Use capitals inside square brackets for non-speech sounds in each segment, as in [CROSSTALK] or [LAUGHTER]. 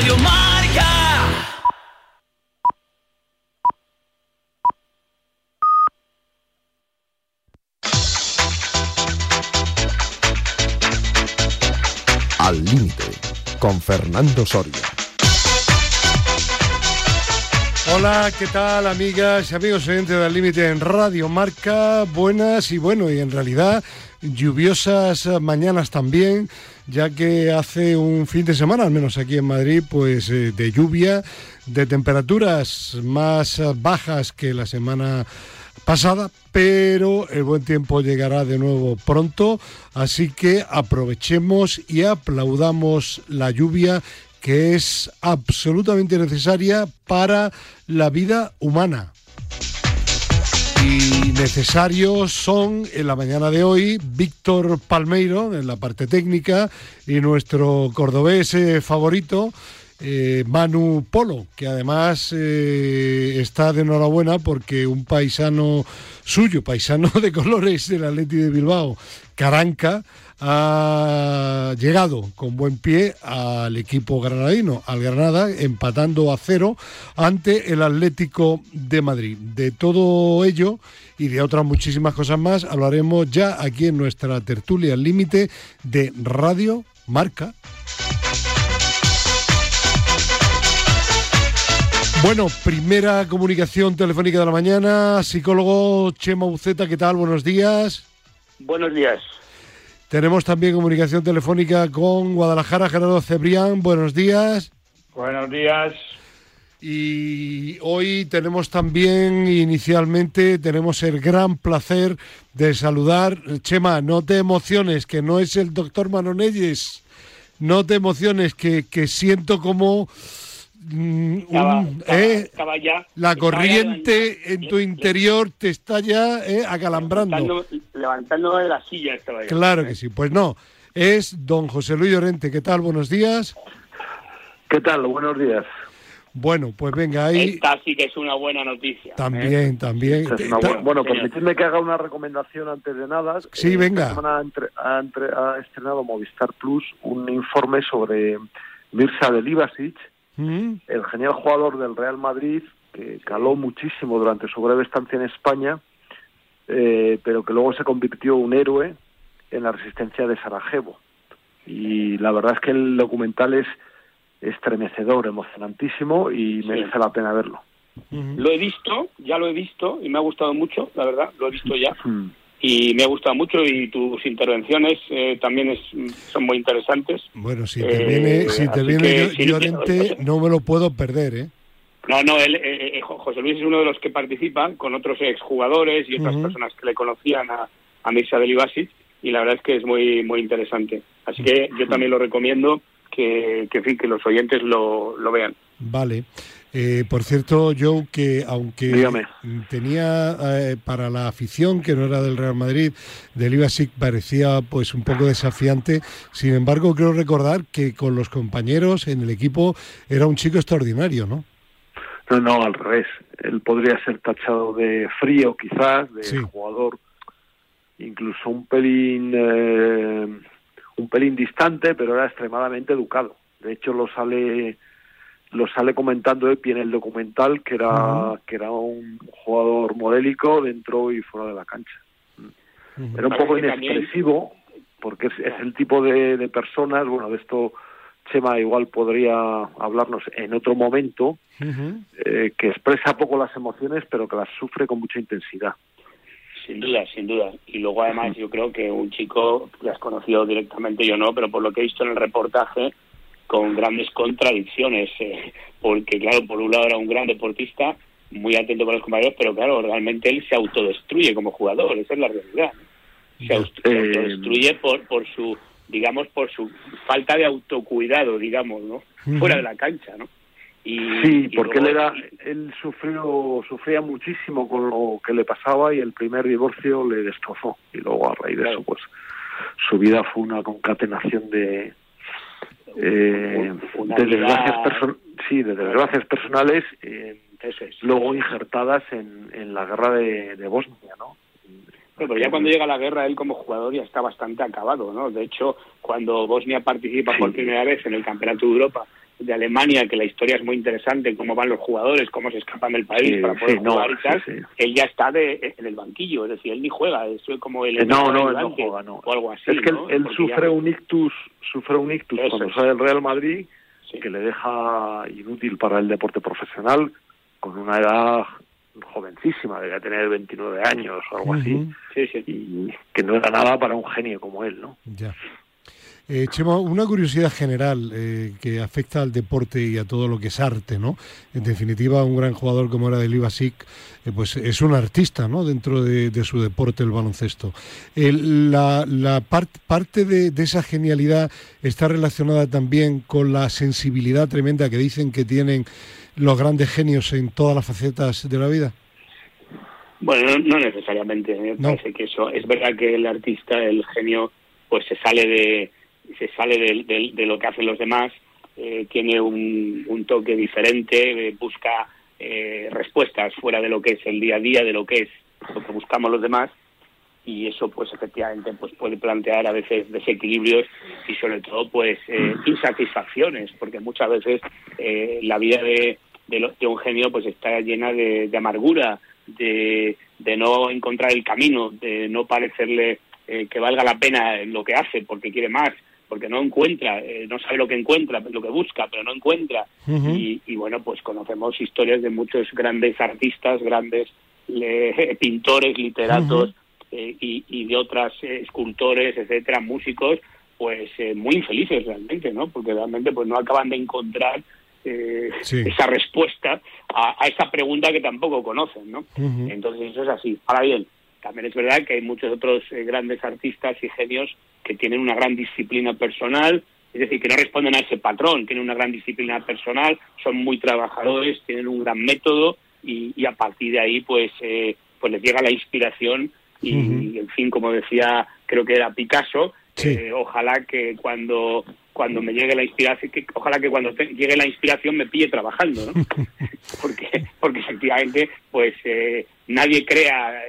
Radio Marca. Al límite, con Fernando Soria. Hola, ¿qué tal amigas y amigos oyentes del límite en Radio Marca? Buenas y bueno, y en realidad lluviosas mañanas también, ya que hace un fin de semana, al menos aquí en Madrid, pues eh, de lluvia, de temperaturas más bajas que la semana pasada, pero el buen tiempo llegará de nuevo pronto, así que aprovechemos y aplaudamos la lluvia que es absolutamente necesaria para la vida humana. Y necesarios son en la mañana de hoy Víctor Palmeiro en la parte técnica y nuestro cordobés eh, favorito, eh, Manu Polo, que además eh, está de enhorabuena porque un paisano suyo, paisano [LAUGHS] de colores del Atleti de Bilbao, Caranca, ha llegado con buen pie al equipo granadino, al Granada, empatando a cero ante el Atlético de Madrid. De todo ello y de otras muchísimas cosas más hablaremos ya aquí en nuestra tertulia límite de Radio Marca. Bueno, primera comunicación telefónica de la mañana. Psicólogo Chema Buceta, ¿qué tal? Buenos días. Buenos días. Tenemos también comunicación telefónica con Guadalajara, Gerardo Cebrián. Buenos días. Buenos días. Y hoy tenemos también, inicialmente, tenemos el gran placer de saludar. Chema, no te emociones, que no es el doctor Manonelles. No te emociones, que, que siento como Mm, un, eh, la corriente en tu interior te está ya eh, acalambrando. Levantando, de la silla estaba Claro que sí, pues no. Es don José Luis Llorente. ¿Qué tal? Buenos días. ¿Qué tal? Buenos días. Bueno, pues venga, ahí... Esta sí que es una buena noticia. También, ¿eh? también. Bueno, permitidme que haga una recomendación antes de nada. Sí, venga. ha, ha, estrenado Movistar Plus un informe sobre Mirza Delibasic, el genial jugador del Real Madrid, que caló muchísimo durante su breve estancia en España, eh, pero que luego se convirtió un héroe en la resistencia de Sarajevo. Y la verdad es que el documental es estremecedor, emocionantísimo y merece la pena verlo. Lo he visto, ya lo he visto y me ha gustado mucho, la verdad, lo he visto ya y me ha gustado mucho y tus intervenciones eh, también es, son muy interesantes. Bueno, si te viene, si te viene Llorente, no me lo puedo perder, ¿eh? No, no, él, eh, eh, José Luis es uno de los que participa con otros exjugadores y otras personas que le conocían a, a Mirza Delibasic y la verdad es que es muy muy interesante. Así que yo también lo recomiendo que, que, fin, que los oyentes lo, lo vean. Vale. Eh, por cierto, Joe, que aunque tenía eh, para la afición que no era del Real Madrid, del Ibasic parecía pues un poco desafiante, sin embargo creo recordar que con los compañeros en el equipo era un chico extraordinario, ¿no? No, no, al revés. Él podría ser tachado de frío quizás, de jugador incluso un pelín, eh, un pelín distante, pero era extremadamente educado. De hecho, lo sale lo sale comentando Epi en el documental que era que era un jugador modélico dentro y fuera de la cancha. Era un poco inexpresivo porque es, el tipo de, personas, bueno, de esto Chema igual podría hablarnos en otro momento, eh, que expresa poco las emociones pero que las sufre con mucha intensidad. Sin duda, sin duda. Y luego además yo creo que un chico que has conocido directamente, yo no, pero por lo que he visto en el reportaje, con grandes contradicciones, eh, porque claro, por un lado era un gran deportista, muy atento con los compañeros, pero claro, realmente él se autodestruye como jugador, esa es la realidad. Se, autodestruye por, por su, digamos, por su falta de autocuidado, digamos, ¿no? Fuera de la cancha, ¿no? Y, sí, porque él era, él sufrió, sufría muchísimo con lo que le pasaba y el primer divorcio le destrozó y luego a raíz de eso, pues su vida fue una concatenación de, eh, de desgracias sí de desgracias personales eh, luego injertadas en, en la guerra de, Bosnia no pero ya cuando llega la guerra él como jugador ya está bastante acabado no de hecho cuando Bosnia participa por primera vez en el campeonato de Europa de Alemania, que la historia es muy interesante, cómo van los jugadores, cómo se escapan del país para poder jugar y tal, él ya está de, en el banquillo, es decir, él ni juega, eso es como el no, no, no juega, no. o algo así. Es que él, sufre un ictus, sufre un ictus cuando sale del Real Madrid que le deja inútil para el deporte profesional con una edad jovencísima, debía tener 29 años o algo así, y que no era nada para un genio como él, ¿no? Ya. Eh, Chema, una curiosidad general eh, que afecta al deporte y a todo lo que es arte, ¿no? En definitiva, un gran jugador como era de Ibasic, eh, pues es un artista, ¿no? Dentro de, su deporte, el baloncesto. la, la parte de, de, esa genialidad está relacionada también con la sensibilidad tremenda que dicen que tienen los grandes genios en todas las facetas de la vida. Bueno, no, necesariamente. Me parece que eso es verdad que el artista, el genio, pues se sale de se sale de, de, lo que hacen los demás, eh, tiene un, toque diferente, eh, busca eh, respuestas fuera de lo que es el día a día, de lo que es lo que buscamos los demás, y eso pues efectivamente pues puede plantear a veces desequilibrios y sobre todo pues insatisfacciones, porque muchas veces la vida de, de, un genio pues está llena de, de amargura, de, de no encontrar el camino, de no parecerle que valga la pena lo que hace porque quiere más, porque no encuentra, eh, no sabe lo que encuentra, lo que busca, pero no encuentra. y, bueno, pues conocemos historias de muchos grandes artistas, grandes [LAUGHS] pintores, literatos eh, y, de otras eh, escultores, etcétera, músicos, pues muy infelices realmente, ¿no? Porque realmente pues no acaban de encontrar [LAUGHS] esa respuesta a, esa pregunta que tampoco conocen, ¿no? Entonces eso es así. Ahora bien, también es verdad que hay muchos otros grandes artistas y genios que tienen una gran disciplina personal, es decir, que no responden a ese patrón, tienen una gran disciplina personal, son muy trabajadores, tienen un gran método y, a partir de ahí pues, eh, pues les llega la inspiración y, en fin, como decía, creo que era Picasso, eh, ojalá que cuando cuando me llegue la inspiración, que, ojalá que cuando llegue la inspiración me pille trabajando, ¿no? [LAUGHS] porque, porque efectivamente, pues eh, nadie crea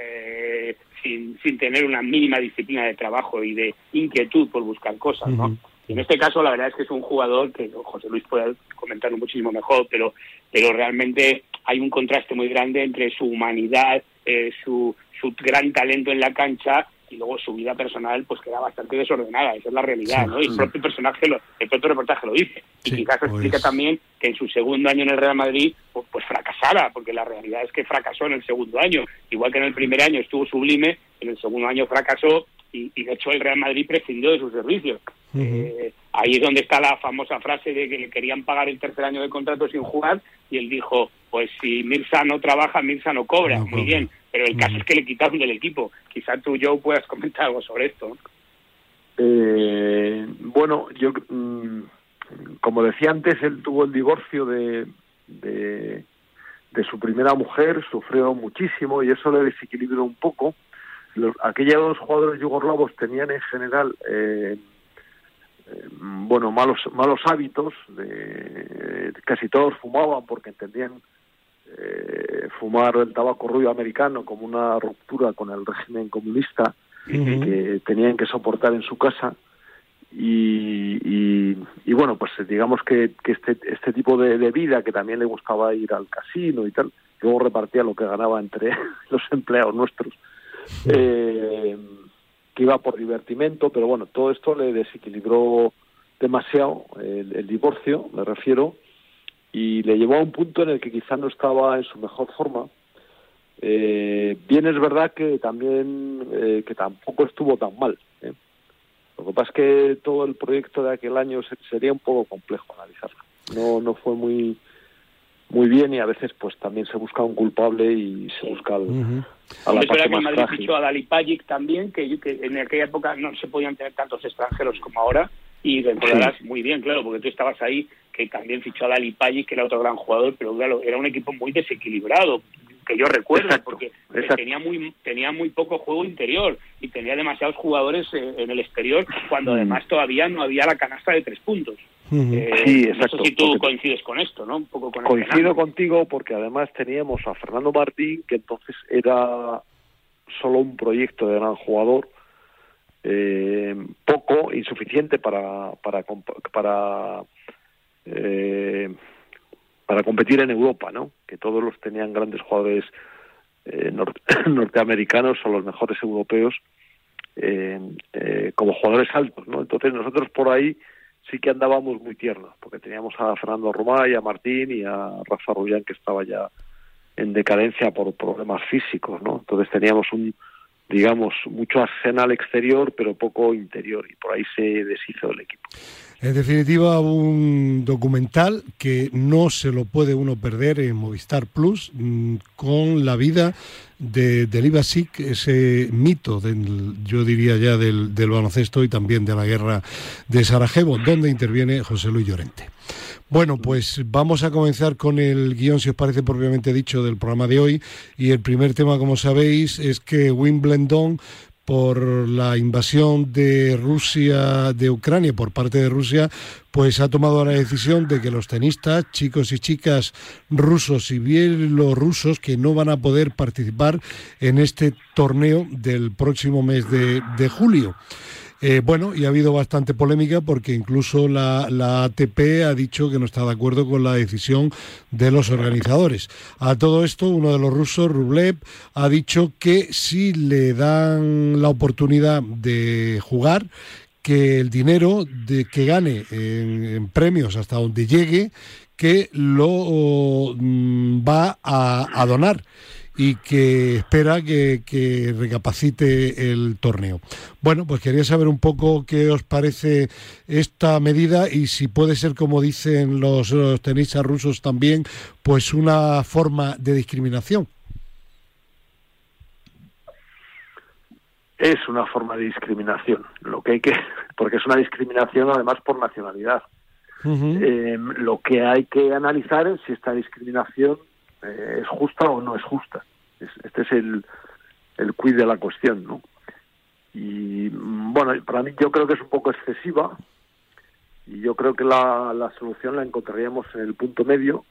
sin, sin tener una mínima disciplina de trabajo y de inquietud por buscar cosas, ¿no? Y en este caso, la verdad es que es un jugador que José Luis puede comentarlo muchísimo mejor, pero, pero realmente hay un contraste muy grande entre su humanidad, eh, su, su gran talento en la cancha y luego su vida personal pues queda bastante desordenada, esa es la realidad, ¿no? Y el propio personaje, lo, el propio reportaje lo dice. y quizás pues explica también que en su segundo año en el Real Madrid pues, pues, fracasara, porque la realidad es que fracasó en el segundo año. Igual que en el primer año estuvo sublime, en el segundo año fracasó y, de hecho el Real Madrid prescindió de sus servicios. Eh, ahí es donde está la famosa frase de que le querían pagar el tercer año de contrato sin jugar y él dijo, pues si Mirza no trabaja, Mirza no cobra. Muy bien, pero el caso es que le quitaron del equipo. Quizá tú, Joe, puedas comentar algo sobre esto. Eh, bueno, yo, mm, como decía antes, él tuvo el divorcio de, de, su primera mujer, sufrió muchísimo y eso le desequilibró un poco. Los, aquellos jugadores yugoslavos tenían en general eh, eh, bueno malos malos hábitos de, casi todos fumaban porque entendían eh, fumar el tabaco rubio americano como una ruptura con el régimen comunista que tenían que soportar en su casa. Y, y, bueno pues digamos que, que este este tipo de, vida que también le gustaba ir al casino y tal luego repartía lo que ganaba entre [LAUGHS] los empleados nuestros eh, que iba por divertimento pero bueno todo esto le desequilibró demasiado el divorcio me refiero y le llevó a un punto en el que quizá no estaba en su mejor forma. Eh, bien es verdad que también eh, que tampoco estuvo tan mal. ¿eh? Lo que pasa es que todo el proyecto de aquel año sería un poco complejo analizarlo. No no fue muy muy bien y a veces pues también se busca un culpable y se busca al, a la es verdad que Madrid fichó a Dali Pajic también, que, que, en aquella época no se podían tener tantos extranjeros como ahora y recordarás muy bien, claro, porque tú estabas ahí, que también fichó a Dali Paggi, que era otro gran jugador, pero claro, era un equipo muy desequilibrado, que yo recuerdo, porque tenía muy tenía muy poco juego interior y tenía demasiados jugadores eh, en el exterior, cuando mm. además todavía no había la canasta de tres puntos. Eh, sí, exacto. No sé si tú coincides con esto, ¿no? Un poco con Coincido contigo porque además teníamos a Fernando Martín, que entonces era solo un proyecto de gran jugador, eh, poco, insuficiente para, para, para eh, para competir en Europa, ¿no? Que todos los tenían grandes jugadores eh, [COUGHS] norteamericanos o los mejores europeos como jugadores altos, ¿no? Entonces nosotros por ahí sí que andábamos muy tiernos, porque teníamos a Fernando Romá y a Martín y a Rafa Rullán que estaba ya en decadencia por problemas físicos, ¿no? Entonces teníamos un, digamos, mucho arsenal exterior, pero poco interior, y por ahí se deshizo el equipo. En definitiva, un documental que no se lo puede uno perder en Movistar Plus, mm, con la vida de, del Ibasic, ese mito, del, yo diría ya, del, del baloncesto y también de la guerra de Sarajevo, donde interviene José Luis Llorente. Bueno, pues vamos a comenzar con el guion, si os parece propiamente dicho, del programa de hoy. Y el primer tema, como sabéis, es que Wimbledon por la invasión de Rusia, de Ucrania, por parte de Rusia, pues ha tomado la decisión de que los tenistas, chicos y chicas rusos y bielorrusos, que no van a poder participar en este torneo del próximo mes de, de julio. Eh, bueno, y ha habido bastante polémica porque incluso la, ATP ha dicho que no está de acuerdo con la decisión de los organizadores. A todo esto, uno de los rusos, Rublev, ha dicho que si le dan la oportunidad de jugar, que el dinero que gane en, premios hasta donde llegue, que lo mm, va a donar y que espera que, recapacite el torneo. Bueno, pues quería saber un poco qué os parece esta medida y si puede ser, como dicen los, tenistas rusos también, pues una forma de discriminación. Es una forma de discriminación, lo que hay que, [LAUGHS] porque es una discriminación además por nacionalidad. Eh, lo que hay que analizar es si esta discriminación eh, es justa o no es justa. este es el, el quid de la cuestión, ¿no? Y bueno, para mí yo creo que es un poco excesiva y yo creo que la, la solución la encontraríamos en el punto medio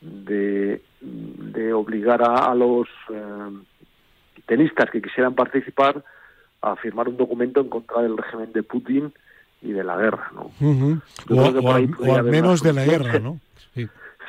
de, de obligar a, los eh, tenistas que quisieran participar a firmar un documento en contra del régimen de Putin y de la guerra, ¿no? o, al, menos de la guerra, ¿no?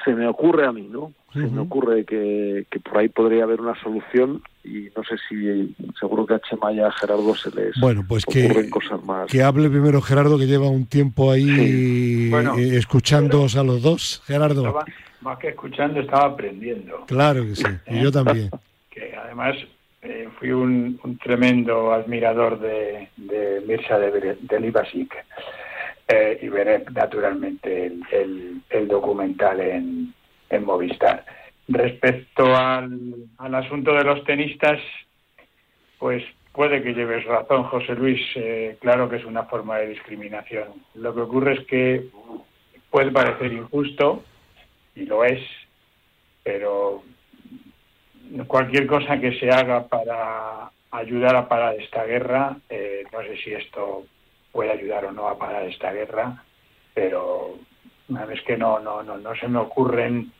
Se me ocurre a mí, ¿no? Se me ocurre que, que, por ahí podría haber una solución y no sé si seguro que a Chema y a Gerardo se les bueno, pues que, cosas más. Que hable primero Gerardo, que lleva un tiempo ahí eh, escuchándoos a los dos. Gerardo. más que escuchando, estaba aprendiendo. Claro que sí, y yo también. [LAUGHS] que además eh, fui un, tremendo admirador de, de Mirza de, de Libasic eh, y veré naturalmente el, documental en, Movistar. Respecto al, asunto de los tenistas, pues puede que lleves razón, José Luis. Eh, claro que es una forma de discriminación. Lo que ocurre es que puede parecer injusto, y lo es, pero cualquier cosa que se haga para ayudar a parar esta guerra, eh, no sé si esto puede ayudar o no a parar esta guerra, pero es que no, no, no, no se me ocurren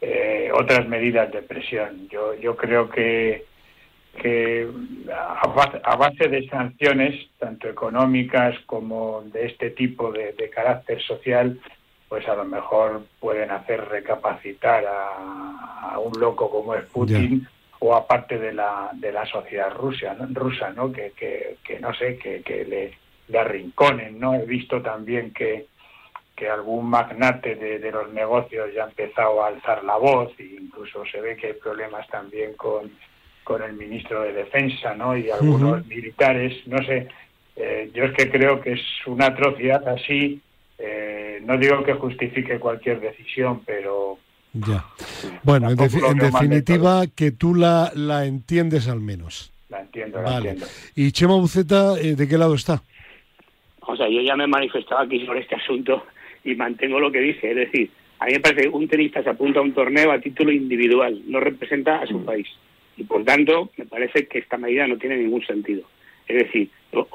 eh, otras medidas de presión. Yo, yo creo que, que a, base, de sanciones, tanto económicas como de este tipo de, carácter social, pues a lo mejor pueden hacer recapacitar a, un loco como es Putin o aparte de la, de la sociedad rusa, ¿no? rusa, ¿no? Que, que, no sé, que, que le, le, arrinconen, ¿no? He visto también que, que algún magnate de, de, los negocios ya ha empezado a alzar la voz e incluso se ve que hay problemas también con, con el ministro de Defensa, ¿no? Y algunos militares, no sé, eh, yo es que creo que es una atrocidad así, eh, no digo que justifique cualquier decisión, pero ya. Bueno, en, definitiva, que tú la, la entiendes al menos. La entiendo, la entiendo. ¿Y Chema Buceta, eh, de qué lado está? O sea, yo ya me he manifestado aquí sobre este asunto y mantengo lo que dice. Es decir, a mí me parece que un tenista se apunta a un torneo a título individual, no representa a su mm. país. Y por tanto, me parece que esta medida no tiene ningún sentido. Es decir,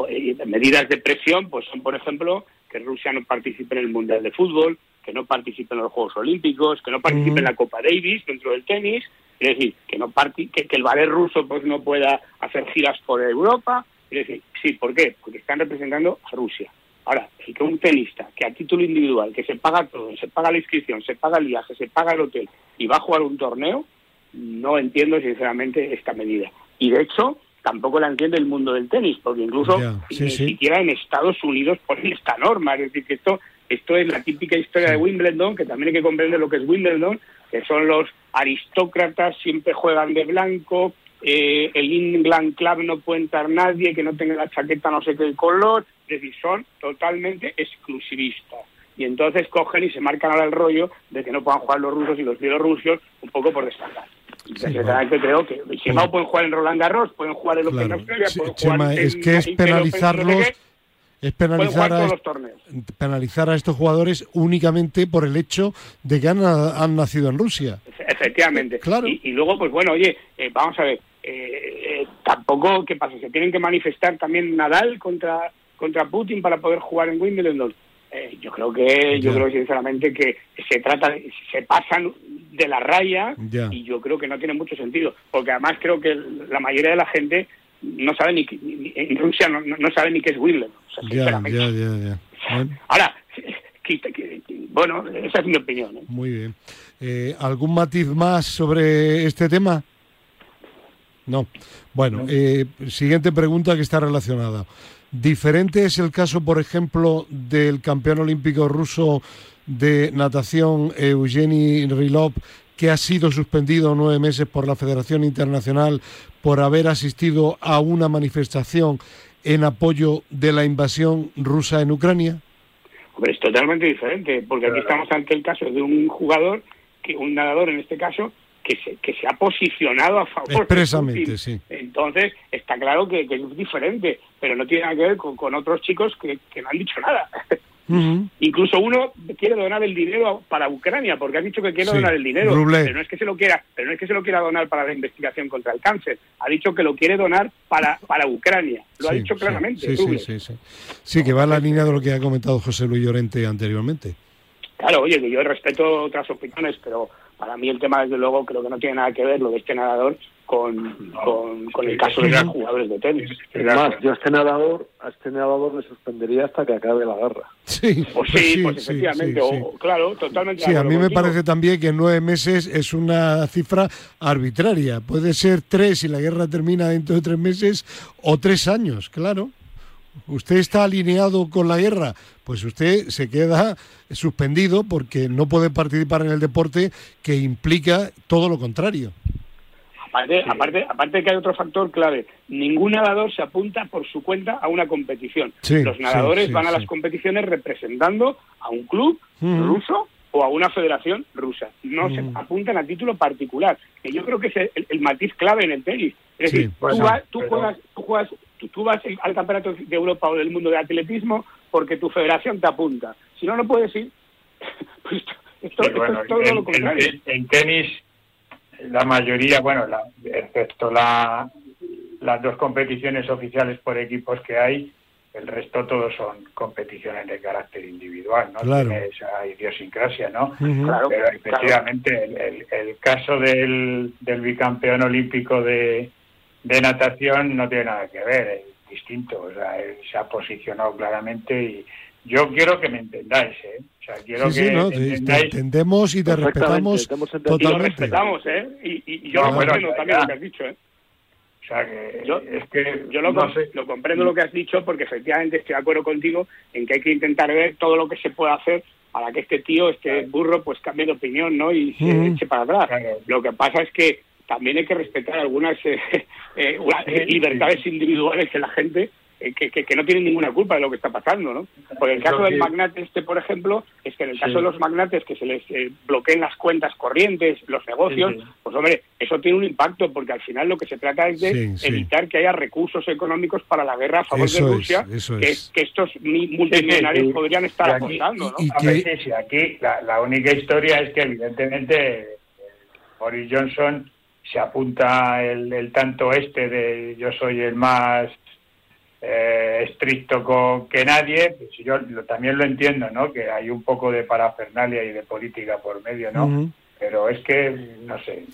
eh, medidas de presión, pues son, por ejemplo, que Rusia no participe en el Mundial de Fútbol, que no participe en los Juegos Olímpicos, que no participe en la Copa Davis dentro del tenis, es decir, que no que, que, el ballet ruso pues no pueda hacer giras por Europa, es decir, sí, ¿por qué? Porque están representando a Rusia. Ahora, si que un tenista que a título individual, que se paga todo, se paga la inscripción, se paga el viaje, se paga el hotel y va a jugar un torneo, no entiendo sinceramente esta medida. Y de hecho, tampoco la entiende el mundo del tenis, porque incluso ni siquiera en Estados Unidos ponen esta norma. Es decir, que esto, esto es la típica historia de Wimbledon, que también hay que comprender lo que es Wimbledon, que son los aristócratas, siempre juegan de blanco, eh, el England Club no puede entrar nadie que no tenga la chaqueta no sé qué color, es decir, son totalmente exclusivistas. Y entonces cogen y se marcan ahora el rollo de que no puedan jugar los rusos y los bielorrusios un poco por destacar. Sinceramente creo que si no pueden jugar en Roland Garros, pueden jugar en los claro. Australia, pueden jugar es que es penalizarlos es penalizar a, penalizar a estos jugadores únicamente por el hecho de que han, han nacido en Rusia. Efectivamente. Claro. Y, luego, pues bueno, oye, eh, vamos a ver, eh, eh, tampoco, ¿qué pasa? ¿Se tienen que manifestar también Nadal contra, contra Putin para poder jugar en Wimbledon? yo creo que, yo creo sinceramente que se trata, se pasan de la raya y yo creo que no tiene mucho sentido, porque además creo que la mayoría de la gente no sabe ni, en Rusia no, no, sabe ni qué es Wimbledon. ya, ya, ya, Ahora, bueno, esa es mi opinión. ¿eh? Muy bien. Eh, ¿Algún matiz más sobre este tema? No. Bueno, eh, siguiente pregunta que está relacionada. ¿Diferente es el caso, por ejemplo, del campeón olímpico ruso de natación Eugeni Rilov, que ha sido suspendido nueve meses por la Federación Internacional por haber asistido a una manifestación en apoyo de la invasión rusa en Ucrania? Hombre, es totalmente diferente, porque aquí estamos ante el caso de un jugador, que un nadador en este caso, que se, que se ha posicionado a favor. Expresamente, sí. Entonces, está claro que, es diferente, pero no tiene nada que ver con, otros chicos que, que no han dicho nada. Incluso uno quiere donar el dinero para Ucrania, porque ha dicho que quiere donar el dinero, pero no es que se lo quiera, pero no es que se lo quiera donar para la investigación contra el cáncer. Ha dicho que lo quiere donar para para Ucrania. Lo ha dicho claramente. Sí, sí, sí, sí, que va en la línea de lo que ha comentado José Luis Llorente anteriormente. Claro, oye, que yo respeto otras opiniones, pero para mí el tema, desde luego, creo que no tiene nada que ver lo de este nadador con, con, el caso de los jugadores de tenis. Es más, yo a este nadador, a este nadador le suspendería hasta que acabe la guerra. Sí, pues sí, pues efectivamente, claro, totalmente. Sí, a mí me parece también que nueve meses es una cifra arbitraria. Puede ser tres si la guerra termina dentro de tres meses o tres años, claro. ¿Usted está alineado con la guerra? Pues usted se queda suspendido porque no puede participar en el deporte que implica todo lo contrario. Aparte, aparte, aparte que hay otro factor clave, ningún nadador se apunta por su cuenta a una competición. Los nadadores van a las competiciones representando a un club ruso o a una federación rusa. No se apuntan a título particular, que yo creo que es el, matiz clave en el tenis. Es decir, tú, juegas, tú, juegas, tú, vas al campeonato de Europa o del mundo de atletismo porque tu federación te apunta. Si no, no puedes ir. [LAUGHS] pues esto, es todo lo contrario. en tenis la mayoría, bueno, la, excepto la, las dos competiciones oficiales por equipos que hay, el resto todos son competiciones de carácter individual, ¿no? Claro. Tiene esa idiosincrasia, ¿no? claro, Pero efectivamente el, el, caso del, del bicampeón olímpico de, de natación no tiene nada que ver, es distinto, o sea, él se ha posicionado claramente y yo quiero que me entendáis, ¿eh? O sea, quiero sí, que no, te entendemos y te respetamos totalmente. Y lo respetamos, ¿eh? Y, y yo lo comprendo también lo que has dicho, ¿eh? O sea, que yo, es que yo lo, lo comprendo lo que has dicho porque efectivamente estoy de acuerdo contigo en que hay que intentar ver todo lo que se puede hacer para que este tío, este burro, pues cambie de opinión, ¿no? Y se eche para atrás. Lo que pasa es que también hay que respetar algunas eh, [LAUGHS] eh, libertades individuales que la gente eh, que, que, no tienen ninguna culpa de lo que está pasando, ¿no? Porque el caso del magnate este, por ejemplo, es que en el caso de los magnates que se les eh, bloqueen las cuentas corrientes, los negocios, pues hombre, eso tiene un impacto porque al final lo que se trata es de evitar que haya recursos económicos para la guerra a favor de Rusia, que, que, estos multimillonarios podrían estar apostando, ¿no? Y aquí la, la única historia es que evidentemente Boris Johnson se apunta el, el tanto este de yo soy el más eh, estricto con que nadie, pues yo también lo entiendo, ¿no? Que hay un poco de parafernalia y de política por medio, ¿no? Pero es que, no sé.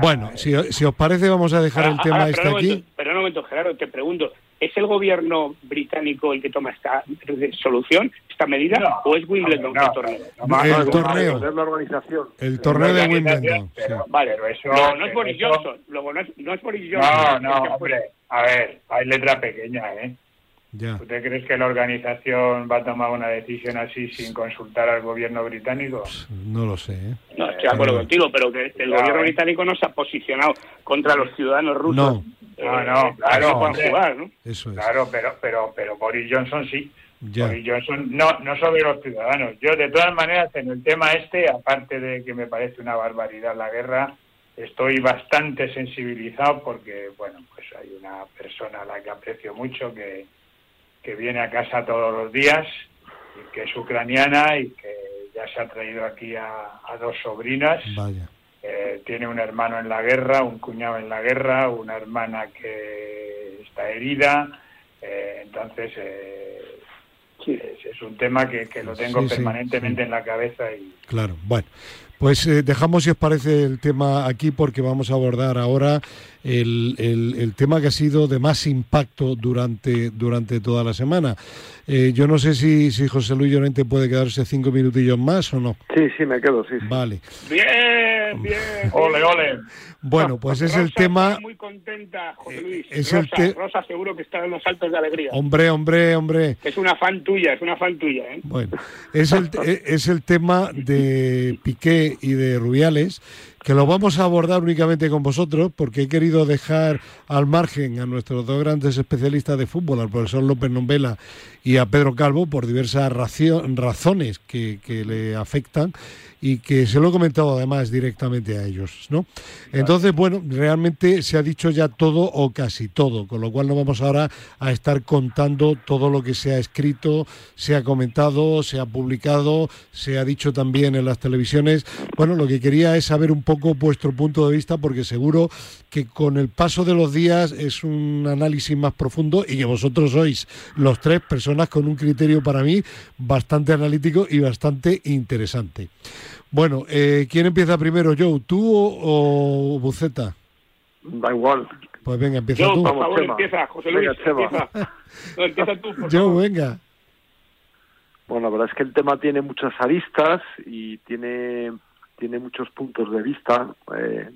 bueno, si, si, os parece, vamos a dejar el tema este aquí. pero un momento, Gerardo, te pregunto, ¿es el gobierno británico el que toma esta solución, esta medida, o es Wimbledon el torneo? el torneo. Es la organización. El torneo de Wimbledon. vale, pero eso, no, no es Boris Johnson. Luego, no es, no es Boris Johnson. No, no, hombre. A ver, hay letra pequeña, ¿eh? Ya. ¿Usted cree que la organización va a tomar una decisión así sin consultar al gobierno británico? Pues, no lo sé. ¿eh? No, estoy de acuerdo contigo, pero que el gobierno británico no se ha posicionado contra los ciudadanos rusos. No, eh, no, no, claro. Jugar, ¿no? Eso es. Claro, pero, pero, pero Boris Johnson sí. Boris Johnson no, no sobre los ciudadanos. Yo, de todas maneras, en el tema este, aparte de que me parece una barbaridad la guerra, estoy bastante sensibilizado porque, bueno, pues hay una persona a la que aprecio mucho que que viene a casa todos los días, y que es ucraniana y que ya se ha traído aquí a, dos sobrinas. Eh, tiene un hermano en la guerra, un cuñado en la guerra, una hermana que está herida. Eh, entonces, eh, es, un tema que, lo tengo permanentemente en la cabeza. y Claro, bueno. Pues dejamos, si os parece, el tema aquí porque vamos a abordar ahora el, el, tema que ha sido de más impacto durante, durante toda la semana. Eh, yo no sé si, si José Luis Llorente puede quedarse cinco minutillos más o no. Sí, sí, me quedo, sí. Vale. Bien, bien. Ole, ole. Bueno, pues es el tema... muy contenta, José Luis. Es Rosa, el Rosa seguro que está en los saltos de alegría. Hombre, hombre, hombre. Es una fan tuya, es una fan tuya. ¿eh? Bueno, es el, es el tema de Piqué y de Rubiales que lo vamos a abordar únicamente con vosotros porque he querido dejar al margen a nuestros dos grandes especialistas de fútbol, al profesor López Nombela y a Pedro Calvo, por diversas razones que, que le afectan y que se lo he comentado además directamente a ellos, ¿no? Entonces, bueno, realmente se ha dicho ya todo o casi todo, con lo cual no vamos ahora a estar contando todo lo que se ha escrito, se ha comentado, se ha publicado, se ha dicho también en las televisiones. Bueno, lo que quería es saber un poco vuestro punto de vista, porque seguro que con el paso de los días es un análisis más profundo y que vosotros sois los tres personas con un criterio para mí bastante analítico y bastante interesante. Bueno, eh, ¿quién empieza primero, Joe? ¿Tú o, Buceta? Da igual. Pues venga, empieza tú. Por favor, empieza, José Luis. empieza. empieza tú, Joe, venga. Bueno, la verdad es que el tema tiene muchas aristas y tiene, tiene muchos puntos de vista, eh,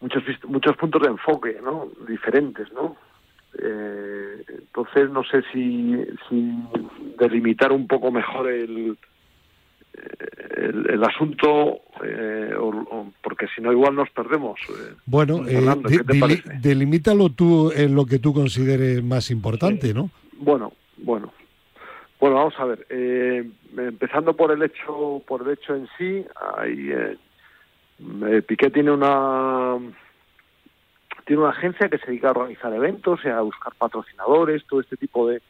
muchos, muchos puntos de enfoque, ¿no? Diferentes, ¿no? Eh, entonces, no sé si, si delimitar un poco mejor el, el, asunto, eh, porque si no igual nos perdemos. Eh. Bueno, eh, delimítalo tú en lo que tú consideres más importante, ¿no? Bueno, bueno. Bueno, vamos a ver. empezando por el hecho, por el hecho en sí, hay, Piqué tiene una tiene una agencia que se dedica a organizar eventos y a buscar patrocinadores, todo este tipo de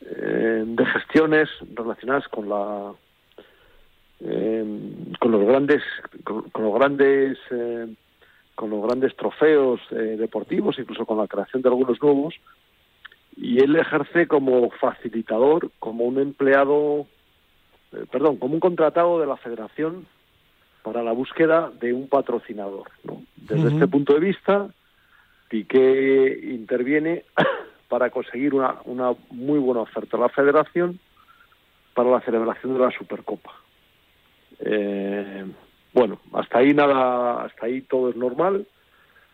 de gestiones relacionadas con la eh, con los grandes con, los grandes eh, con los grandes trofeos eh, deportivos incluso con la creación de algunos nuevos y él ejerce como facilitador como un empleado eh, perdón como un contratado de la Federación para la búsqueda de un patrocinador desde este punto de vista Piqué interviene [COUGHS] para conseguir una, una muy buena oferta a la Federación para la celebración de la Supercopa. Eh, bueno, hasta ahí nada, hasta ahí todo es normal,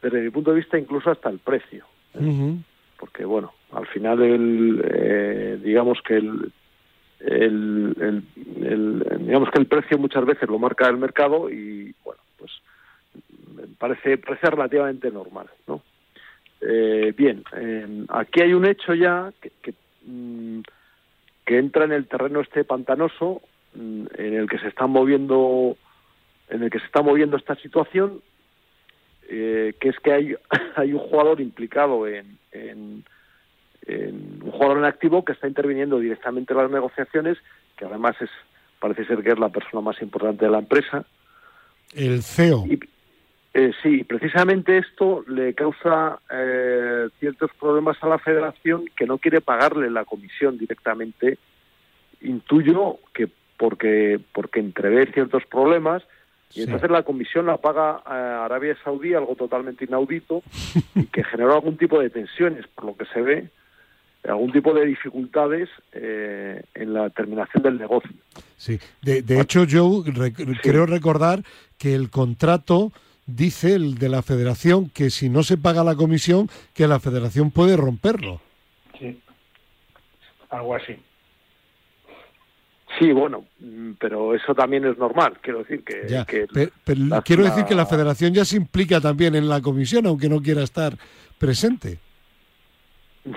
desde mi punto de vista incluso hasta el precio, ¿eh? Porque bueno, al final el, eh, digamos que el, el, digamos que el precio muchas veces lo marca el mercado y bueno, pues parece parece relativamente normal, ¿no? Eh, bien, aquí hay un hecho ya que, que, mm, que entra en el terreno este pantanoso Mm, en el que se está moviendo en el que se está moviendo esta situación eh, que es que hay [LAUGHS] hay un jugador implicado en, en, un jugador en activo que está interviniendo directamente en las negociaciones que además es parece ser que es la persona más importante de la empresa. El CEO y, eh, sí precisamente esto le causa eh, ciertos problemas a la Federación que no quiere pagarle la comisión directamente. Intuyo que porque, porque entrevé ciertos problemas Y entonces la comisión la paga a Arabia Saudí, algo totalmente inaudito, y que generó algún tipo de tensiones, por lo que se ve, algún tipo de dificultades eh, en la terminación del negocio. Sí, de, hecho yo creo recordar que el contrato dice el de la federación que si no se paga la comisión, que la federación puede romperlo. Sí, algo así. Sí, bueno, mm, pero eso también es normal. Quiero decir que. quiero decir que la federación ya se implica también en la comisión, aunque no quiera estar presente.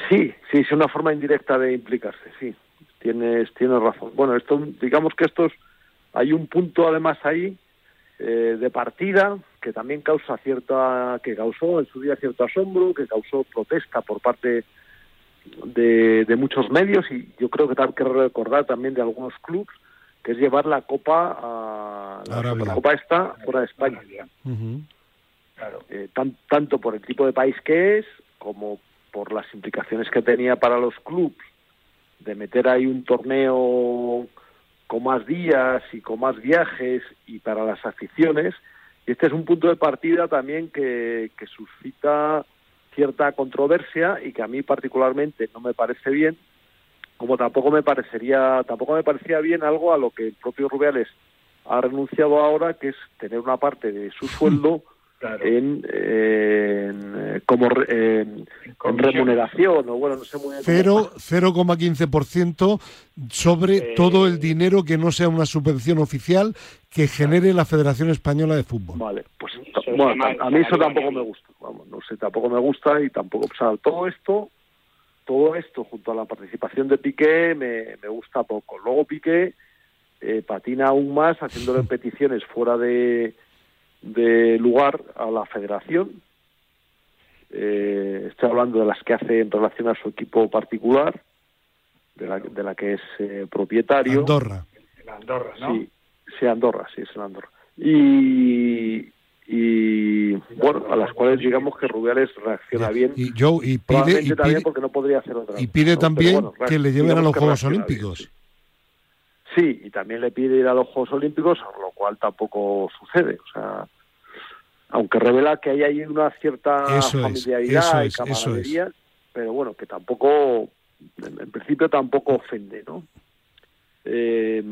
Sí, sí, es una forma indirecta de implicarse, sí. Tienes, tienes razón. Bueno, esto, digamos que estos. Hay un punto además ahí eh, de partida que también causa cierta. que causó en su día cierto asombro, que causó protesta por parte de, muchos medios y yo creo que hay que recordar también de algunos clubes que es llevar la copa a la, copa esta fuera de España. Eh, tanto por el tipo de país que es como por las implicaciones que tenía para los clubes de meter ahí un torneo con más días y con más viajes y para las aficiones. Y este es un punto de partida también que, que suscita cierta controversia y que a mí particularmente no me parece bien, como tampoco me parecería, tampoco me parecía bien algo a lo que el propio Rubiales ha renunciado ahora, que es tener una parte de su [LAUGHS] sueldo en, como en, remuneración o bueno no sé muy bien 0,15% sobre eh, todo el dinero que no sea una subvención oficial que genere la Federación Española de Fútbol. Vale, pues bueno, a mí eso tampoco me gusta vamos, no sé, tampoco me gusta y tampoco, o sea, todo esto, todo esto junto a la participación de Piqué me, me gusta poco. Luego Piqué eh, patina aún más haciéndole [LAUGHS] peticiones fuera de, de lugar a la federación. Eh, estoy hablando de las que hace en relación a su equipo particular, de la, de la que es eh, propietario. Andorra. Andorra, ¿no? Sí, sí, Andorra, sí, es en Andorra. Y, y bueno a las cuales digamos que Rubiales reacciona bien y y pide, y también porque no podría hacer otra y pide también que le lleven a los Juegos Olímpicos sí. y también le pide ir a los Juegos Olímpicos lo cual tampoco sucede o sea aunque revela que hay ahí una cierta familiaridad y camaradería pero bueno que tampoco en principio tampoco ofende no eh,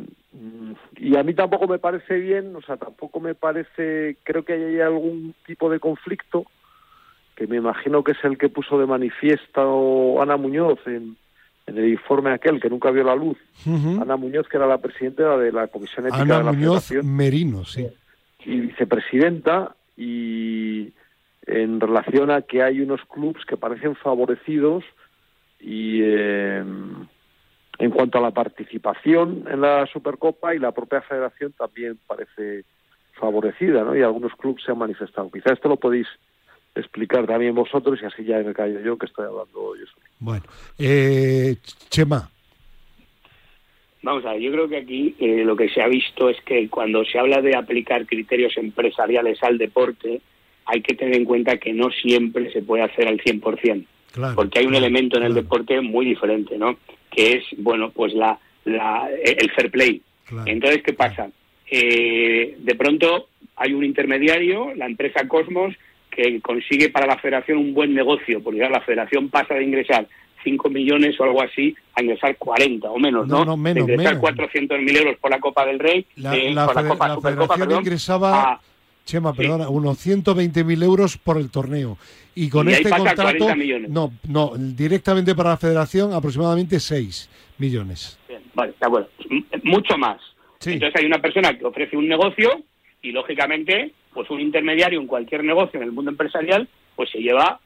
y a mí tampoco me parece bien, o sea, tampoco me parece, creo que hay algún tipo de conflicto, que me imagino que es el que puso de manifiesto Ana Muñoz en, el informe aquel que nunca vio la luz. Ana Muñoz, que era la presidenta de la Comisión Ética Ana de la Muñoz Merino, sí. Y vicepresidenta, y en relación a que hay unos clubes que parecen favorecidos y... Eh, en cuanto a la participación en la Supercopa y la propia federación también parece favorecida, ¿no? Y algunos clubes se han manifestado. Quizá esto lo podéis explicar también vosotros y así ya me callo yo que estoy hablando yo solo. Bueno, eh, Chema. Vamos a ver, yo creo que aquí eh, lo que se ha visto es que cuando se habla de aplicar criterios empresariales al deporte, hay que tener en cuenta que no siempre se puede hacer al 100%. Claro, porque hay un elemento en el deporte muy diferente, ¿no? que es, bueno, pues la, la el fair play. Entonces, ¿qué pasa? Eh, de pronto hay un intermediario, la empresa Cosmos, que consigue para la federación un buen negocio, porque la federación pasa de ingresar 5 millones o algo así a ingresar 40 o menos, ¿no? no, menos, de ingresar 400.000 euros por la Copa del Rey, la, eh, por la, Copa, federación ingresaba... Chema, perdona, unos 120.000 euros por el torneo. Y con este contrato, no, no, directamente para la federación aproximadamente 6 millones. vale, de acuerdo. Mucho más. Entonces hay una persona que ofrece un negocio y lógicamente, pues un intermediario en cualquier negocio en el mundo empresarial, pues se lleva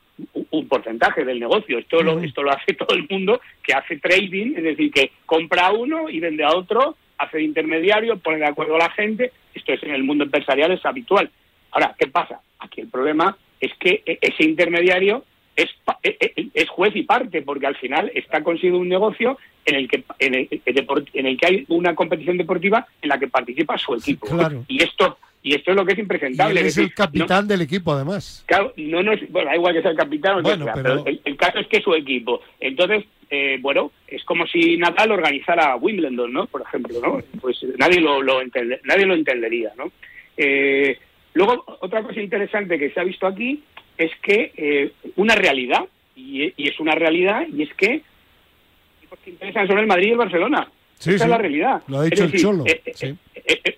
un, porcentaje del negocio. Esto lo, esto lo hace [LAUGHS] todo el mundo que hace trading, es decir, que compra a uno y vende a otro, hace de intermediario, pone de acuerdo a la gente. Esto es en el mundo empresarial, es habitual. Ahora, ¿qué pasa? Aquí el problema es que e, ese intermediario es, e, e, es juez y parte, porque al final está consiguiendo un negocio en el que en el, en el que hay una competición deportiva en la que participa su equipo. Y esto y esto es lo que es impresentable. es, el capitán del equipo, además. Claro, no, no es, bueno, da igual que sea el capitán, bueno, pero, el, caso es que es su equipo. Entonces, eh, bueno, es como si Nadal organizara Wimbledon, ¿no? Por ejemplo, ¿no? Pues nadie lo, lo nadie lo entendería, ¿no? Eh, luego, otra cosa interesante que se ha visto aquí es que eh, una realidad, y, es una realidad, y es que los que interesan son el Madrid y el Barcelona. Esa es la realidad. Lo ha dicho el Cholo.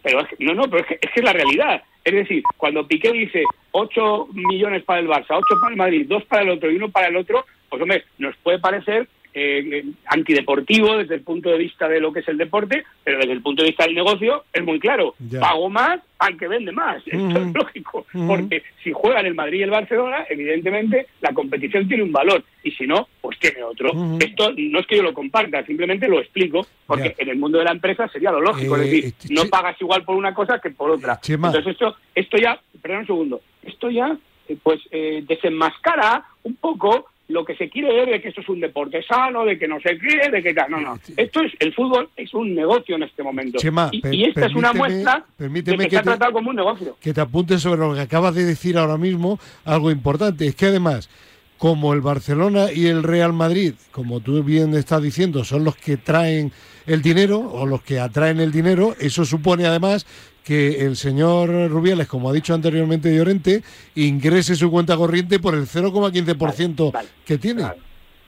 pero no, no, pero es que, es que es la realidad. Es decir, cuando Piqué dice 8 millones para el Barça, 8 para el Madrid, 2 para el otro y uno para el otro, pues hombre, nos puede parecer eh, antideportivo desde el punto de vista de lo que es el deporte, pero desde el punto de vista del negocio es muy claro. Pago más al que vende más. Esto es lógico. Porque si juegan el Madrid y el Barcelona, evidentemente la competición tiene un valor. Y si no, pues tiene otro. Esto no es que yo lo comparta, simplemente lo explico. Porque en el mundo de la empresa sería lo lógico. es decir, eh, no pagas igual por una cosa que por otra. Entonces esto, esto ya, perdón un segundo, esto ya eh, pues eh, desenmascara un poco lo que se quiere ver de que esto es un deporte sano, de que no se cree, de que no, no. Esto es, el fútbol es un negocio en este momento. y, esta es una muestra de que, se ha tratado como un negocio. Que te apuntes sobre lo que acabas de decir ahora mismo, algo importante. Es que además, como el Barcelona y el Real Madrid, como tú bien estás diciendo, son los que traen el dinero o los que atraen el dinero, eso supone además que el señor Rubiales, como ha dicho anteriormente Llorente, ingrese su cuenta corriente por el 0,15% que tiene.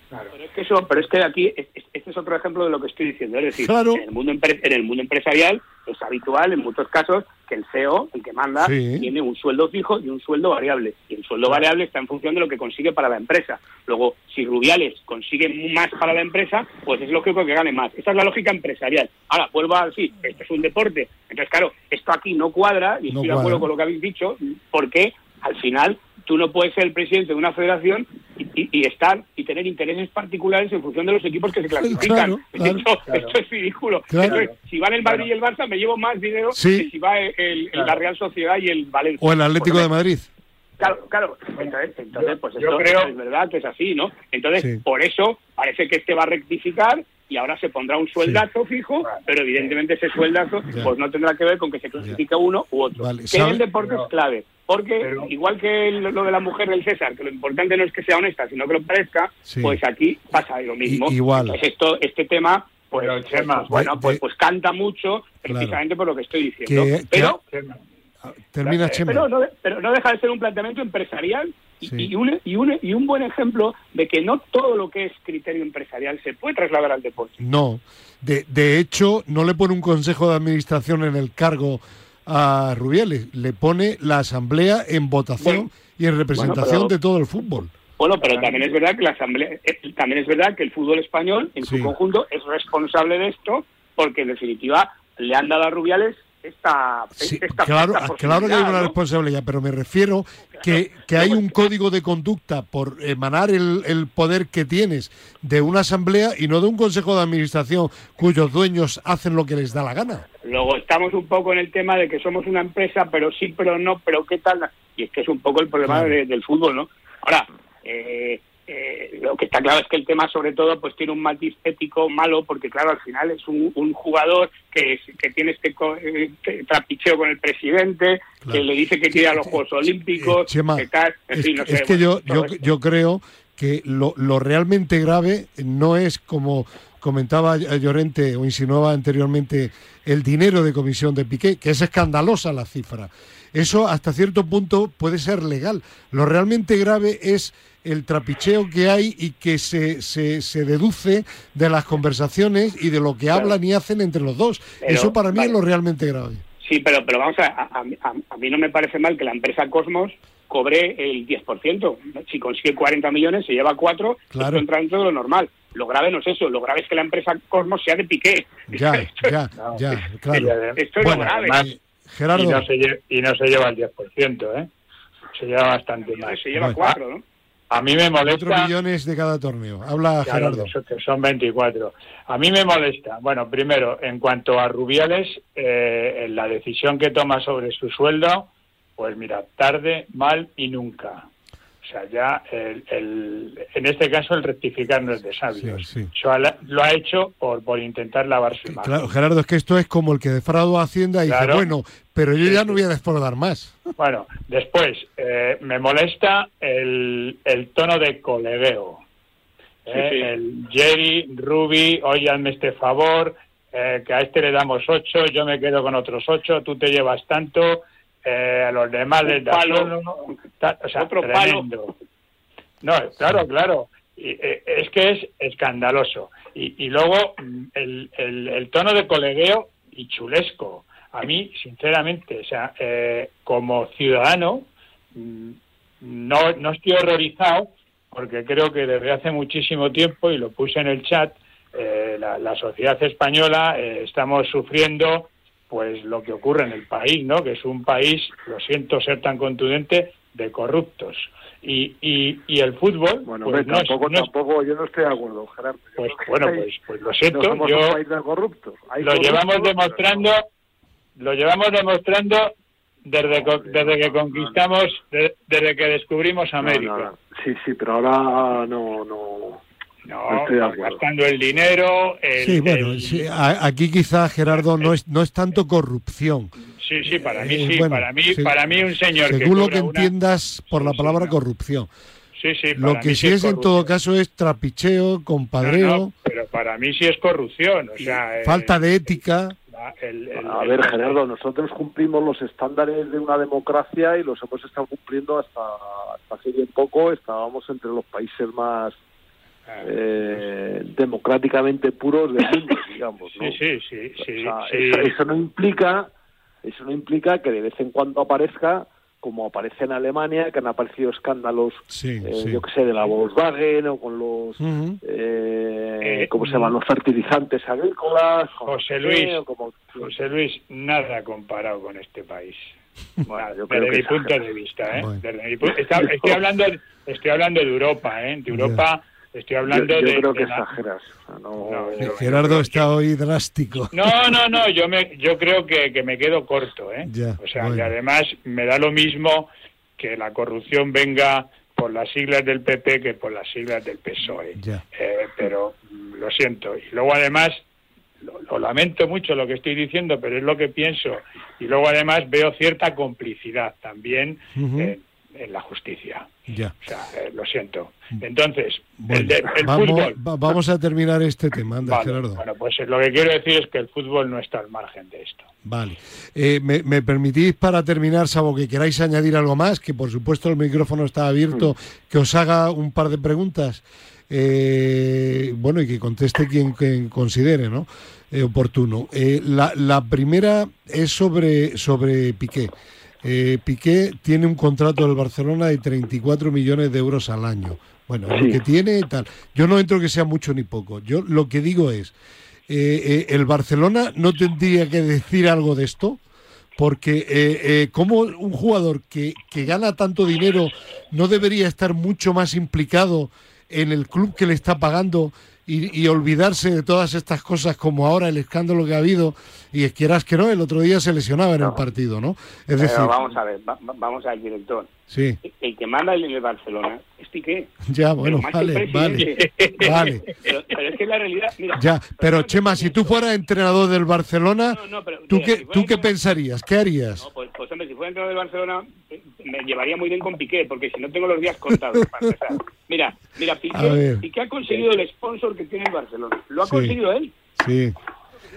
Pero es que eso, pero es que aquí este es otro ejemplo de lo que estoy diciendo. Es decir, en, el mundo en el mundo empresarial es habitual en muchos casos que el CEO, el que manda, tiene un sueldo fijo y un sueldo variable. Y el sueldo variable está en función de lo que consigue para la empresa. Luego, si Rubiales consigue más para la empresa, pues es lógico que gane más. Esa es la lógica empresarial. Ahora, vuelvo a decir, esto es un deporte. Entonces, claro, esto aquí no cuadra, y estoy de acuerdo con lo que habéis dicho, porque al final tú no puedes ser el presidente de una federación y, estar y tener intereses particulares en función de los equipos que se clasifican. esto, es ridículo. si van el Madrid y el Barça, me llevo más dinero que si va el, la Real Sociedad y el Valencia. O el Atlético de Madrid. Claro, claro. Entonces, pues esto creo... es verdad que es así, ¿no? Entonces, por eso parece que este va a rectificar y ahora se pondrá un sueldazo fijo, pero evidentemente ese sueldazo pues no tendrá que ver con que se clasifique uno u otro. que el deporte es clave, porque igual que lo de la mujer del César, que lo importante no es que sea honesta, sino que lo parezca, pues aquí pasa lo mismo. igual. Pues esto, este tema pues, pues, bueno, pues, pues canta mucho precisamente por lo que estoy diciendo. pero, termina eh, pero, no, pero no deja de ser un planteamiento empresarial y, un, y, un, y un buen ejemplo de que no todo lo que es criterio empresarial se puede trasladar al deporte. No, de, de hecho, no le pone un consejo de administración en el cargo a Rubiales, le pone la asamblea en votación y en representación de todo el fútbol. Bueno, pero también es verdad que la asamblea, eh, también es verdad que el fútbol español en su conjunto es responsable de esto, porque en definitiva le han dado a Rubiales esta, claro, claro que hay una responsabilidad, pero me refiero que, que hay un código de conducta por emanar el, el, poder que tienes de una asamblea y no de un consejo de administración cuyos dueños hacen lo que les da la gana. Luego estamos un poco en el tema de que somos una empresa, pero sí, pero no, pero qué tal. Y es que es un poco el problema del fútbol, ¿no? Ahora, eh, eh, lo que está claro es que el tema sobre todo pues tiene un matiz ético malo porque claro al final es un, jugador que, que tiene este, eh, trapicheo con el presidente que le dice que quiere a los Juegos Olímpicos es, que yo yo, yo creo que lo, lo realmente grave no es como comentaba Llorente o insinuaba anteriormente el dinero de comisión de Piqué, que es escandalosa la cifra. Eso hasta cierto punto puede ser legal. Lo realmente grave es el trapicheo que hay y que se, se, deduce de las conversaciones y de lo que hablan y hacen entre los dos. Eso para mí es lo realmente grave. Sí, pero, pero vamos a, a, a, mí no me parece mal que la empresa Cosmos cobre el 10%. Si consigue 40 millones, se lleva 4, claro. entra dentro de lo normal. Lo grave no es eso, lo grave es que la empresa Cosmos sea de Piqué. Ya, [LAUGHS] ya, ya, claro. Esto es lo grave. Gerardo. Y no, se lleva, y no se lleva el 10%, ¿eh? Se lleva bastante más. Se lleva 4, ¿no? A mí me molesta. 4 millones de cada torneo. Habla Gerardo. Que son 24. A mí me molesta. Bueno, primero, en cuanto a Rubiales, eh, la decisión que toma sobre su sueldo, pues mira, tarde, mal y nunca. O sea, ya el, en este caso el rectificar no es de sabios. lo ha hecho por, por intentar lavarse más. Claro, Gerardo, es que esto es como el que defraudó a Hacienda y dice, bueno, pero yo ya no voy a defraudar más. [LAUGHS] Bueno, después, eh, me molesta el, el tono de colegueo. Eh, el Jerry, Ruby, oye, hazme este favor, eh, que a este le damos ocho, yo me quedo con otros ocho, tú te llevas tanto, eh, a los demás les da palo, o sea, otro tremendo. No, claro, claro. Y, eh, es que es escandaloso. Y, y luego mm, el, el, el, tono de colegueo y chulesco. A mí, sinceramente, o sea, eh, como ciudadano, mm, no, no estoy horrorizado porque creo que desde hace muchísimo tiempo, y lo puse en el chat, eh, la, la, sociedad española eh, estamos sufriendo pues lo que ocurre en el país, ¿no? Que es un país, lo siento ser tan contundente, de corruptos. Y, y, y el fútbol. Bueno, pues no tampoco, no tampoco, yo no estoy de acuerdo, Gerardo. Pues, bueno, pues, pues lo siento. No yo, un país de corruptos. Hay lo llevamos demostrando, lo llevamos demostrando desde, desde que conquistamos, desde que descubrimos América. Sí, sí, pero ahora no, no, no, gastando el dinero. El, sí, bueno, aquí quizá Gerardo no es no es tanto corrupción. Sí, sí, para mí eh, sí, para mí para mí un señor según lo que entiendas por la palabra corrupción. Sí, sí, lo que sí es, en todo caso es trapicheo, compadreo. pero para mí sí es corrupción, o sea, falta de ética. a ver, Gerardo, nosotros cumplimos los estándares de una democracia y los hemos estado cumpliendo hasta, hasta hace bien poco. Estábamos entre los países más eh, democráticamente puros del mundo, [LAUGHS] digamos. ¿no? Sí, sí, sí. Eso, no implica, eso no implica que de vez en cuando aparezca como aparece en Alemania, que han aparecido escándalos, eh, yo que sé, de la Volkswagen o con los, eh, ¿cómo se llaman? Los fertilizantes agrícolas. José Luis, José Luis, nada comparado con este país. desde mi punto [LAUGHS] de vista, ¿eh? estoy hablando, estoy hablando de Europa, ¿eh? De Europa. Estoy hablando yo, de. creo que exageras. Gerardo está hoy drástico. No, no, no. Yo me, yo creo que, que me quedo corto, ¿eh? o sea, y además me da lo mismo que la corrupción venga por las siglas del PP que por las siglas del PSOE. Eh, pero mm, lo siento. Y luego además lo, lamento mucho lo que estoy diciendo, pero es lo que pienso. Y luego además veo cierta complicidad también en la justicia. Ya. O sea, eh, lo siento. Entonces, el, el vamos, fútbol. vamos a terminar este tema, anda, Gerardo. Bueno, pues lo que quiero decir es que el fútbol no está al margen de esto. Vale. Eh, me, me, permitís para terminar, Sabo, que queráis añadir algo más? Que por supuesto el micrófono está abierto, mm. que os haga un par de preguntas. Eh, bueno, y que conteste quien, quien considere, ¿no? Eh, oportuno. Eh, la, la primera es sobre, sobre Piqué. Eh, Piqué tiene un contrato del Barcelona de 34 millones de euros al año. Bueno, lo que tiene tal. Yo no entro que sea mucho ni poco. Yo lo que digo es, eh, eh, el Barcelona no tendría que decir algo de esto, porque eh, como un jugador que, que gana tanto dinero no debería estar mucho más implicado en el club que le está pagando y, olvidarse de todas estas cosas como ahora el escándalo que ha habido y es quieras que no, el otro día se lesionaba en el partido, ¿no? Es decir, vamos a ver, vamos al director. Sí. El que manda en el Barcelona es Piqué. Ya, bueno, vale, vale, vale. Pero, es que la realidad, mira, Ya, pero Chema, si tú fueras entrenador del Barcelona, ¿tú, qué, ¿tú qué pensarías? ¿Qué harías? No, pues, pues, hombre, si fuera entrenador del Barcelona, me llevaría muy bien con Piqué, porque si no tengo los días contados para empezar. Mira, mira, Piqué, Piqué, ha conseguido el sponsor que tiene el Barcelona. Lo ha conseguido él. Sí.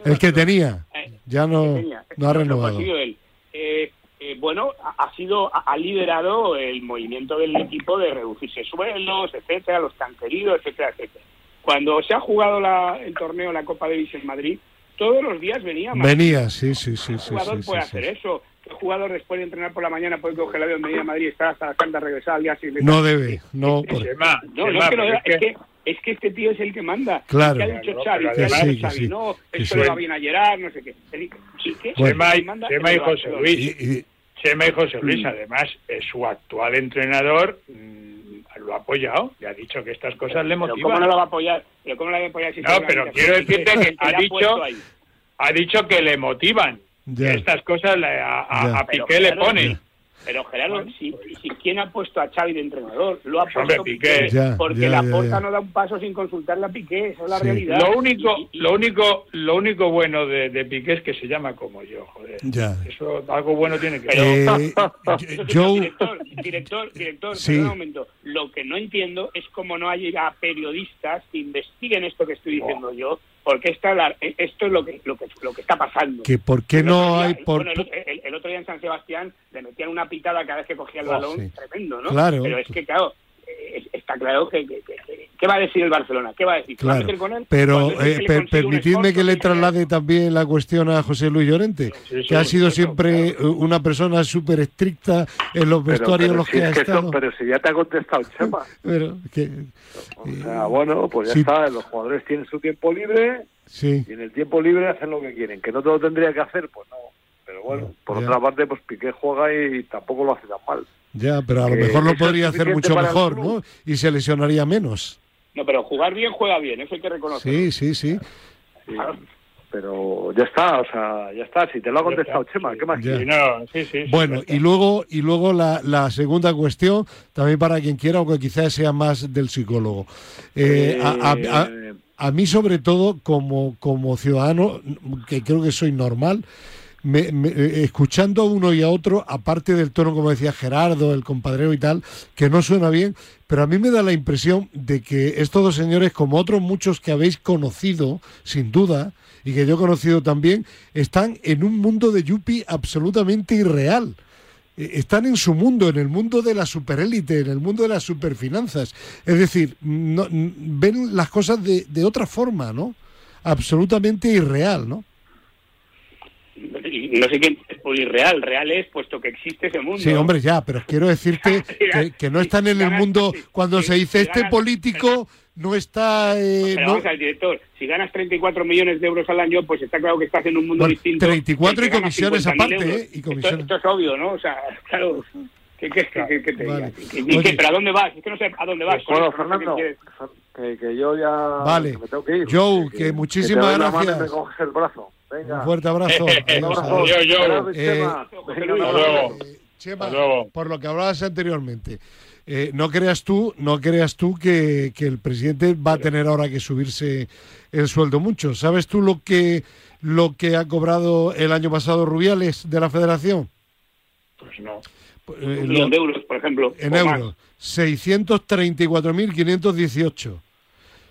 El que tenía. Eh, ya no, no ha renovado. Eh, eh, bueno, ha sido, ha liderado el movimiento del equipo de reducirse sueldos, etcétera, los que han querido, etcétera, etcétera. Cuando se ha jugado la, el torneo, la Copa Davis en Madrid, todos los días venía. Venía, sí, sí, sí. El jugador puede hacer eso. El jugador después de entrenar por la mañana puede coger el avión, venir a Madrid, estar hasta la canta, regresar al día siguiente. No debe, no. no, no es que no debe, es que es que este tío es el que manda. Claro. Que ha dicho Xavi, que, ha dicho Xavi, no, esto le va bien a Gerard, no sé qué. Chema, y José Luis. Chema y José Luis, además, su actual entrenador mm, lo ha apoyado y ha dicho que estas cosas le motivan. ¿Pero ¿Cómo no lo va a apoyar? ¿Pero cómo lo va a apoyar si No, pero quiero decirte que ha dicho, ha dicho que le motivan. Que estas cosas a, a, Piqué le ponen. Pero Gerardo, si, si, ¿quién ha puesto a Xavi de entrenador? Lo ha puesto Piqué, porque la Porta no da un paso sin consultarle a Piqué, esa es la realidad. Lo único, lo único, lo único bueno de, de, Piqué es que se llama como yo, joder. Eso algo bueno tiene que ser. Eh, [LAUGHS] yo... Director, director, director, un momento. Lo que no entiendo es cómo no hay periodistas que investiguen esto que estoy diciendo yo porque esta, esto es lo que, lo que, lo que está pasando. Que por qué no hay... Por... el, otro día en San Sebastián le metían una pitada cada vez que cogía el Oh, balón, sí. tremendo, ¿no? Claro. Pero es que, claro, eh, está claro que, que- que- que- ¿qué va a decir el Barcelona? ¿Qué va a decir? ¿Se va a Claro, meter con él? pero eh, per- permitidme que le traslade también la cuestión a José Luis Llorente, Sí, sí, que ha sido eso, siempre claro. eh, una persona súper estricta en los Pero- vestuarios en pero los si que es ha estado. pero si ya te ha contestado [LAUGHS] Chema. Pero que- O sea, bueno, pues ya Sí. está, los jugadores tienen su tiempo libre sí, y en el tiempo libre hacen lo que quieren. Que no te lo tendría que hacer, pues no. Pero bueno, por Ya. otra parte, pues Piqué juega y tampoco lo hace tan mal. Ya, pero a lo mejor lo podría hacer mucho mejor. ¿no? Y se lesionaría menos. No, pero jugar bien, juega bien, eso hay que reconocer. Sí, sí, sí. Sí. Pero ya está, o sea, ya está. Si te lo ha contestado Chema, ¿qué más Ya. Sí, no, sí, sí, Bueno, y luego, y luego la, la segunda cuestión, también para quien quiera, aunque quizás sea más del psicólogo. Eh, a, a- a- Eh, a mí, sobre todo, como, como ciudadano, que creo que soy normal, me- me- eh, escuchando a uno y a otro, aparte del tono, como decía Gerardo, el compadreo y tal, que no suena bien, pero a mí me da la impresión de que estos dos señores, como otros muchos que habéis conocido, sin duda, y que yo he conocido también, están en un mundo de Yupi absolutamente irreal. Eh, Están en su mundo, en el mundo de la superélite, en el mundo de las superfinanzas. Es decir, no- ven las cosas de, de otra forma, ¿no? Absolutamente irreal, ¿no? No sé qué es irreal, real es puesto que existe ese mundo. Sí, hombre, ya, pero quiero decirte [LAUGHS] que, que no están en el mundo cuando se dice si este político no está... eh, Pero no- vamos al director, si ganas 34 millones de euros al año, pues está claro que estás en un mundo Bueno, distinto. 34 del y comisiones 50.000 aparte. ¿eh? Y Esto- comisiones. Esto, es obvio, ¿no? O sea, [LAUGHS] claro. ¿Qué, qué, qué- qué- qué te Vale. diga? ¿Y Oye. qué? ¿Pero a dónde vas? Es que no sé a dónde vas. con bueno, Fernando, que, que yo ya Vale. que me tengo que ir. Joe, que muchísimas mano y gracias. me coges el brazo. Venga. Un fuerte abrazo. [LAUGHS] Un abrazo. Yo, yo. Eh, Chema. Eh, por lo que hablabas anteriormente, eh, no creas tú, no creas tú que, que el presidente va a tener ahora que subirse el sueldo mucho. ¿Sabes tú lo que lo que ha cobrado el año pasado Rubiales de la Federación? Pues no. Eh, Un millón de euros, por ejemplo. en euros, 634.518.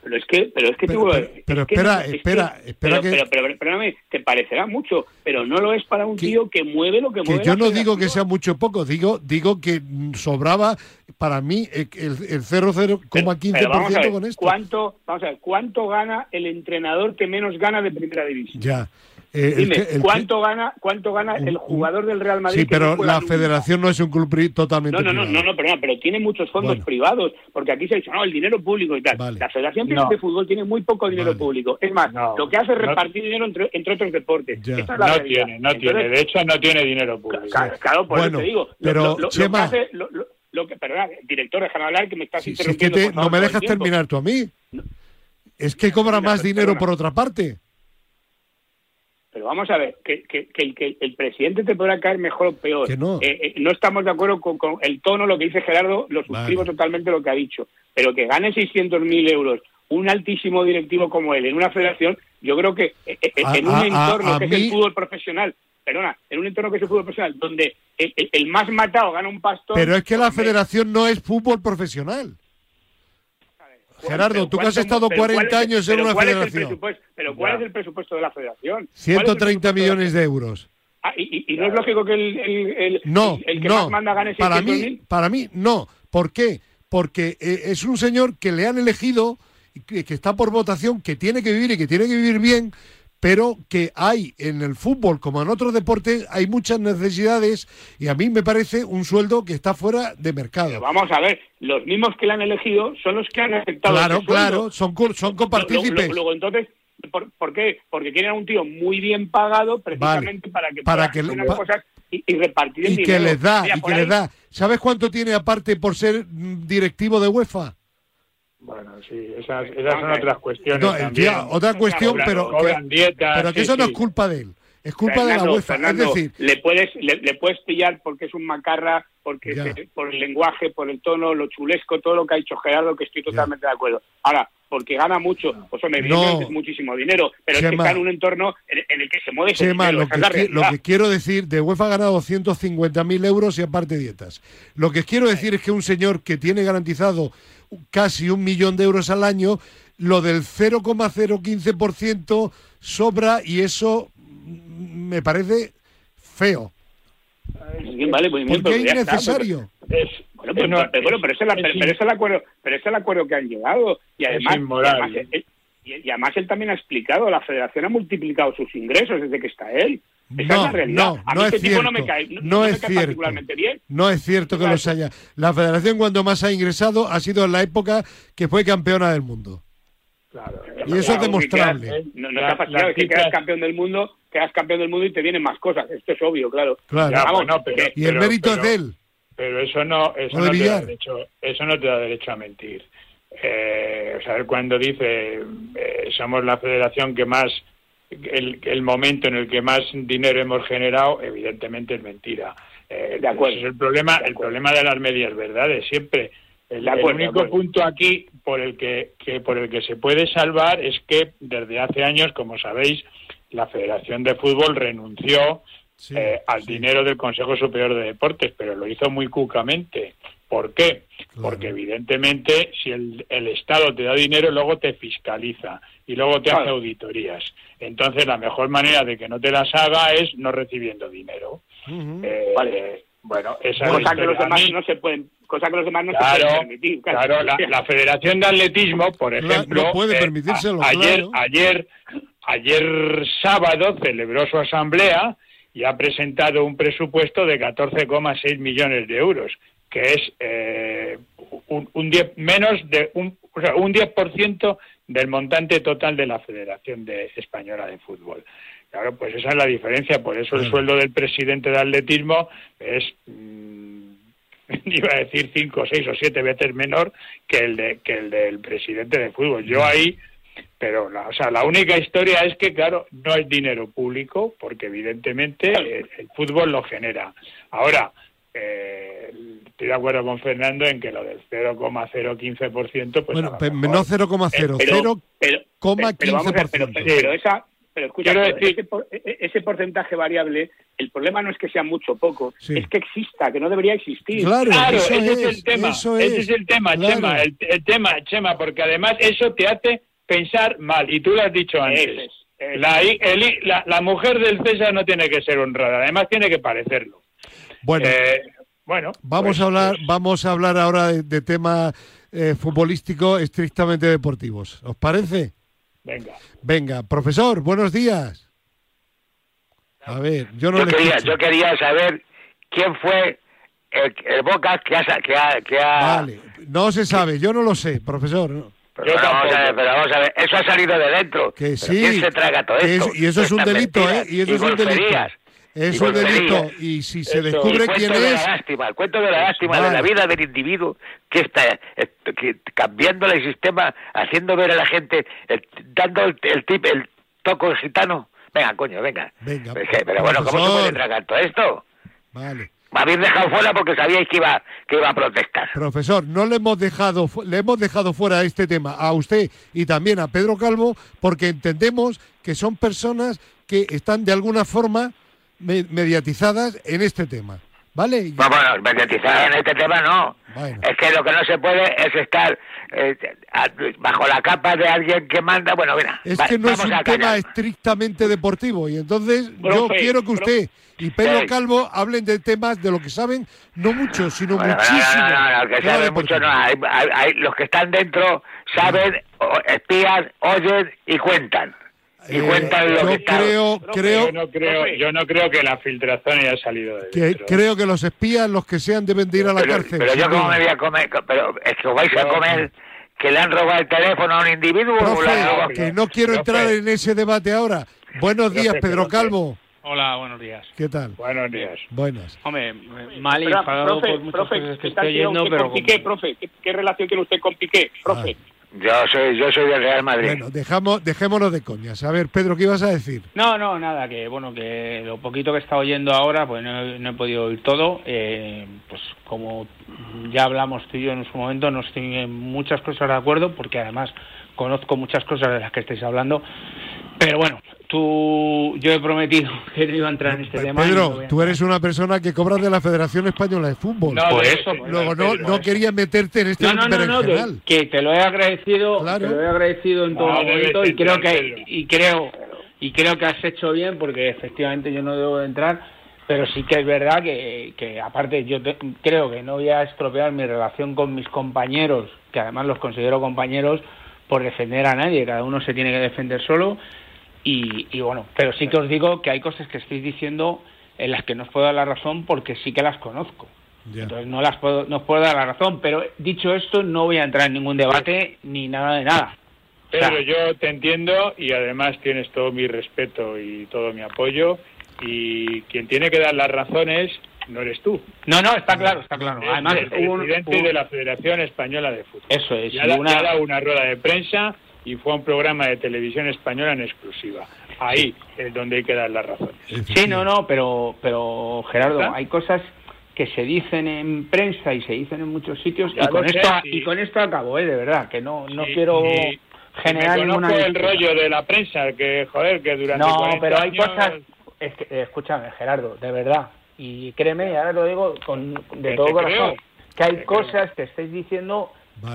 Pero es que, pero es que te Pero- a pero- pero es que espera, es que- espera, espera pero, que- pero, pero, perdóname, te parecerá mucho, pero no lo es para un Que- tío que mueve lo que, Que mueve. yo no digo que sea mucho o poco, digo, digo que sobraba para mí el, el 0,0,15% Pero vamos a ver, con esto. ¿cuánto, vamos a ver, ¿cuánto gana el entrenador que menos gana de primera división? Ya. Eh, el Dime, que- el que- ¿cuánto gana cuánto gana Un- el jugador del Real Madrid? Sí, que no pero juega la nunca? federación no es un club totalmente No, no, no, privado. no, no, perdona, pero tiene muchos fondos Bueno. privados, porque aquí se ha dicho, no, el dinero público y tal. Vale. La Federación No. de Fútbol tiene muy poco dinero Vale. público. Es más, No. lo que hace es No. repartir dinero entre, entre otros deportes. Ya. Esa es la No realidad. tiene, no Entonces, tiene. De hecho, no tiene dinero público. Claro, claro, por Bueno, eso te digo. Lo- pero, lo, lo- lo que Chema- hace- lo- lo- lo que, perdona, director, déjame hablar que me estás Si- si es que interrumpiendo. te- por no me dejas terminar tú a mí. Es que cobra más dinero perdona. por otra parte. Pero vamos a ver, que, que, que el, que el presidente te podrá caer mejor o peor. Que no. Eh, eh, no estamos de acuerdo con, con el tono, lo que dice Gerardo, lo suscribo Vale. totalmente lo que ha dicho. Pero que gane 600.000 euros un altísimo directivo como él en una federación, yo creo que eh, eh, A- en un a- a- entorno a que es el fútbol profesional, perdona, en un entorno que es el fútbol profesional, donde el, el- el más matado gana un pastor. Pero es que la federación no es fútbol profesional. Gerardo, tú que has ¿cuánto- estado pero cuál 40 es- años en una federación? pero ¿cuál es el presupuesto de la federación? ¿Cuál es el 130 presupuesto de la millones de euros. Ah, y, y- y no es lógico que el, el, el- No, el, el que no. más manda gane para 600.000? mí, para mí, no. ¿Por qué? Porque eh, es un señor que le han elegido, que está por votación, que tiene que vivir y que tiene que vivir bien, pero que hay en el fútbol, como en otros deportes, hay muchas necesidades y a mí me parece un sueldo que está fuera de Pero mercado. vamos a ver, los mismos que le han elegido son los que han aceptado Claro, ese claro, son, son copartícipes. Luego, entonces, ¿por, por qué? Porque quieren a un tío muy bien pagado precisamente para que para que hacer pa- cosas y, y repartir el y que dinero. les da, Mira, y que ahí- les da. ¿Sabes cuánto tiene aparte por ser mm, directivo de UEFA? Bueno, sí, esas, esas son otras cuestiones No, también. tía, otra cuestión, cobran- pero, Cobran dietas. pero que sí, eso no es culpa de él. Es culpa de la UEFA. Fernando, es decir, le puedes le, le puedes pillar porque es un macarra, porque se- por el lenguaje, por el tono, lo chulesco, todo lo que ha dicho Gerardo, que estoy totalmente de acuerdo. Ahora, porque gana mucho, pues hombre, No. evidentemente es muchísimo dinero, pero es que está en un entorno en, en el que se mueve ese Chema, dinero, lo que, lo que quiero decir, de UEFA ha ganado 250.000 euros y aparte dietas. Lo que quiero decir es que un señor que tiene garantizado casi un millón de euros al año, lo del 0,015% sobra y eso mm, me parece feo. vale, muy bien, ¿Por qué pero ya está, innecesario? bueno, pero, no, pero, bueno, pero ese es es pero- in- pero ese es el acuerdo, pero es el acuerdo que han llegado y además, y inmoral. además, él, y- y además él también ha explicado, la Federación ha multiplicado sus ingresos desde que está él. Esa No, es la realidad. no, a mí no este es tipo no me cierto. cae, no, No no me es cae cierto. particularmente bien. No es cierto que los haya. La federación cuando más ha ingresado ha sido en la época que fue campeona del mundo. Claro. Y eso es demostrable. quedas- No, no La- está que quedas campeón del mundo, quedas campeón del mundo y te vienen más cosas. Esto es obvio, claro. Claro. Ya, Vamos, bueno, pero- que- y el pero- mérito pero- es de él. Pero eso no, eso no, te da derecho, eso no te da derecho a mentir. Eh, o sea, él cuando dice eh, somos la federación que más, el, el momento en el que más dinero hemos generado, evidentemente es mentira. Eh, De acuerdo. ese es el problema, De el problema de las medias verdades siempre. El, De acuerdo, el único punto aquí por el que, que por el que se puede salvar es que desde hace años, como sabéis, la Federación de Fútbol renunció Sí, eh, al sí. dinero del Consejo Superior de Deportes, pero lo hizo muy cucamente. ¿Por qué? Claro. Porque evidentemente si el, el Estado te da dinero, luego te fiscaliza y luego te Claro. hace auditorías. Entonces la mejor manera de que no te las haga es no recibiendo dinero. Ujú. Eh, Vale. Bueno, esa es la Cosa que los demás no se pueden, cosa que los demás no se Claro, pueden permitir. claro, la, la Federación de Atletismo, por ejemplo, no puede eh, a- ayer, claro. ayer, ayer sábado celebró su asamblea y ha presentado un presupuesto de 14,6 millones de euros, que es eh, un, un 10 menos de un, o sea, un 10% del montante total de la Federación de, Española de Fútbol. Claro, pues esa es la diferencia, por eso el Claro. sueldo del presidente de atletismo es mm, [LAUGHS] iba a decir cinco, seis o siete veces menor que el de que el del presidente de fútbol. Yo ahí, pero la, o sea, la única historia es que claro no es dinero público porque evidentemente el, el fútbol lo genera. Ahora eh, estoy de acuerdo con Fernando en que lo del 0,015% pues bueno, a lo pe- mejor- no 0,0, pero, 0, pero, coma pero vamos a ver, pero, 15%. pero- pero esa pero escucha, pero decir- ese, por- e- ese porcentaje variable el problema no es que sea mucho o poco Sí. es que exista que no debería existir Claro, Claro, eso ese es, es, el tema. eso ese es, el tema, claro. Chema. El, el tema, Chema, porque además eso te hace pensar mal. Y tú lo has dicho antes. Es, La, el la, la mujer del César no tiene que ser honrada, además tiene que parecerlo. Bueno, Eh, bueno, vamos pues- a hablar, pues, vamos a hablar ahora de, de temas eh, futbolísticos estrictamente deportivos. ¿Os parece? venga. Venga, profesor, buenos días. A ver, yo no yo le quería, escucho. yo quería saber quién fue el, el Boca que ha, que ha, que ha- Vale, no se sabe, yo no lo sé, profesor. ¿no? Pero, Yo pero vamos a ver, tampoco. pero vamos a ver, eso ha salido de dentro. Que sí. ¿Quién se traga todo que es- esto? y eso es un delito, ¿eh? Y eso es un delito. Es un delito y si se Eso. Descubre quién cuento de es, la lástima, el cuento de la lástima Vale. de la vida del individuo que está que, cambiándole el sistema, haciendo ver a la gente, el- dando el, el tip, el toco gitano. Venga, coño, venga. Venga, pero, pero bueno, ¿cómo se puede tragar todo esto? vale. Me habéis dejado fuera porque sabíais que iba, que iba a protestar. Profesor, no le hemos dejado le hemos dejado fuera este tema a usted y también a Pedro Calvo porque entendemos que son personas que están de alguna forma mediatizadas en este tema, ¿vale? Bueno, mediatizar en este tema no. Bueno. Es que lo que no se puede es estar eh, bajo la capa de alguien que manda. Bueno, mira, Es va- que no es un tema estrictamente deportivo y entonces yo quiero que usted y Pedro. Calvo hablen de temas de lo que saben, no mucho, sino Bueno, no, muchísimo. no, no, no, que Tema sabe deportivo. mucho no. Hay, hay- hay- los que están dentro saben, o- espían, oyen y cuentan. Y Eh, yo que está. creo, creo, yo no creo, yo no creo que la filtración haya salido de que, dentro. creo que los espías, los que sean, deben de ir a la pero, cárcel. pero yo cómo duda. me voy a comer, pero es que vais a comer que le han robado el teléfono a un individuo o le Profe, robado- que no quiero Profe. entrar en ese debate ahora. Buenos días, Profe, Pedro profe. Calvo. Hola, buenos días. ¿Qué tal? Buenos días. Buenas. Hombre, mal y enfadado profe, por muchas profe, cosas que ¿qué tal estoy oyendo, pero con Piqué, profe? ¿Qué, qué relación tiene usted con Piqué, profe? Yo soy, yo soy del Real Madrid. Bueno, dejamos, dejémonos de coñas. A ver, Pedro, ¿qué ibas a decir? No, no, nada, que bueno, que lo poquito que he estado oyendo ahora, pues no, he- no he podido oír todo. Eh, pues como ya hablamos tú y yo en su momento, no estoy en muchas cosas de acuerdo, porque además conozco muchas cosas de las que estáis hablando. Pero bueno, tú, yo he prometido [LAUGHS] que no iba a entrar en este tema. Pedro, tú eres una persona que cobras de la Federación Española de Fútbol. No, Por eso, por Luego no, no quería meterte en este No, no, no, no, que, te lo he agradecido, Claro. te lo he agradecido en todo momento y creo que y creo y creo que has hecho bien porque efectivamente yo no debo de entrar, pero sí que es verdad que, que aparte yo creo que no voy a estropear mi relación con mis compañeros, que además los considero compañeros, por defender a nadie, cada uno se tiene que defender solo. Y, y bueno, pero sí que os digo que hay cosas que estáis diciendo en las que no os puedo dar la razón porque sí que las conozco. Entonces no las puedo, no os puedo dar la razón, pero dicho esto no voy a entrar en ningún debate ni nada de nada. Pero yo te entiendo y además tienes todo mi respeto y todo mi apoyo y quien tiene que dar las razones no eres tú. No, no, está claro, está claro. Además, el presidente de la Federación Española de Fútbol. Eso es. Y ha, una... dado una rueda de prensa y fue un programa de televisión española en exclusiva. Ahí es donde hay que dar las razones. Sí, no, no, pero, pero Gerardo, hay cosas que se dicen en prensa y se dicen en muchos sitios y con, esto, y con esto acabo, ¿eh? de verdad, que no, no quiero generar ninguna... el rollo de la prensa, que joder, que durante No, pero hay cosas... Es que, escúchame, Gerardo, de verdad, y créeme, y ahora lo digo con, de todo corazón, que hay cosas que estáis diciendo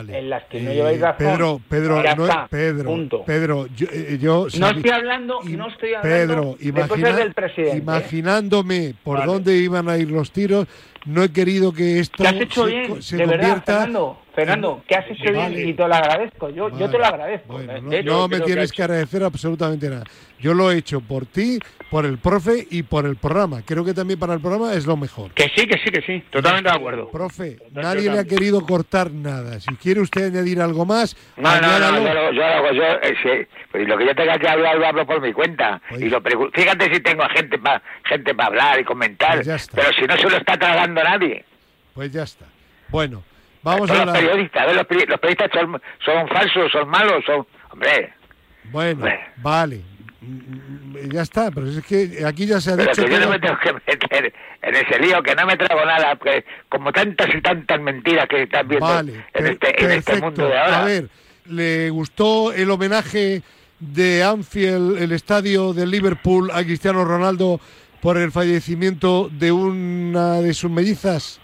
en las que no lleváis razón. Pedro, Pedro, no, Pedro, Pedro, yo, eh, yo no estoy hablando, no estoy hablando Pedro, de cosas del presidente. Imaginándome por dónde iban a ir los tiros, no he querido que esto ¿Qué has hecho se, bien? se de convierta... verdad, Fernando, ¿qué has hecho bien? Y te lo agradezco, yo, yo te lo agradezco. Bueno, no, no me tienes que, que agradecer absolutamente nada. Yo lo he hecho por ti, por el profe y por el programa. Creo que también para el programa es lo mejor. Que sí, que sí, que sí, totalmente de acuerdo. Profe, nadie le ha querido cortar nada. Si quiere usted añadir algo más, no, no, no, yo, yo, hago, yo eh, sí, pues lo que yo tenga que hablar lo hablo por mi cuenta. Y lo fíjate si tengo gente para gente para hablar y comentar, pues pero si no se lo está tragando nadie. Pues ya está. Bueno, vamos a los periodistas, los, periodistas son, son falsos, son malos, son, hombre. Bueno, vale, ya está, pero es que aquí ya se ha pero dicho que yo no me tengo que meter en ese lío, que no me trago nada, porque como tantas y tantas mentiras que están viendo vale, en, este, en este mundo de ahora. A ver, ¿le gustó el homenaje de Anfield, el estadio de Liverpool, a Cristiano Ronaldo por el fallecimiento de una de sus mellizas?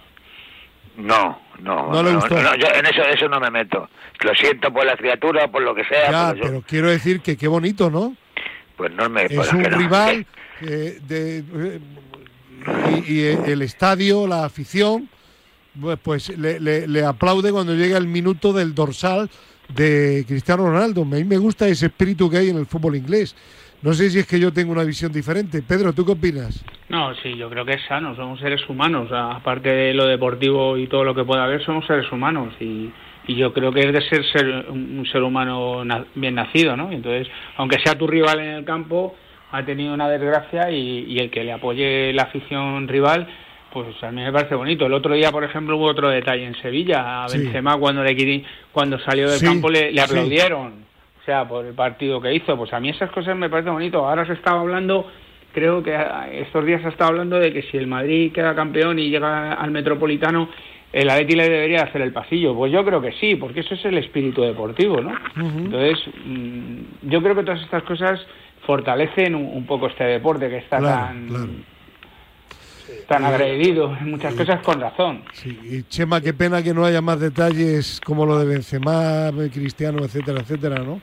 No, no, no, le gustó. yo en eso, eso no me meto. Lo siento por la criatura, por lo que sea. Ya, pero quiero decir que qué bonito, ¿no? Pues no me es un rival eh, de, eh, y, y, el estadio, la afición, pues le, le, le, aplaude cuando llega el minuto del dorsal de Cristiano Ronaldo. A mí me gusta ese espíritu que hay en el fútbol inglés. No sé si es que yo tengo una visión diferente. Pedro, ¿tú qué opinas? No, sí, yo creo que es sano. Somos seres humanos. Aparte de lo deportivo y todo lo que pueda haber, somos seres humanos. Y, y yo creo que es de ser, ser un ser humano bien nacido, ¿no? Entonces, aunque sea tu rival en el campo, ha tenido una desgracia y, y, el que le apoye la afición rival, pues a mí me parece bonito. El otro día, por ejemplo, hubo otro detalle en Sevilla. A Benzema, cuando, le, cuando salió del campo, le, le aplaudieron. Sí. O sea, por el partido que hizo. Pues a mí esas cosas me parecen bonito. Ahora se estaba hablando, creo que estos días se ha estado hablando de que si el Madrid queda campeón y llega al Metropolitano, el Atleti le debería hacer el pasillo. Pues yo creo que sí, porque eso es el espíritu deportivo, ¿no? Uh -huh. Entonces, mmm, yo creo que todas estas cosas fortalecen un, un poco este deporte que está claro, tan claro. tan agredido en muchas cosas con razón. Sí, y Chema, qué pena que no haya más detalles como lo de Benzema, Cristiano, etcétera, etcétera, ¿no?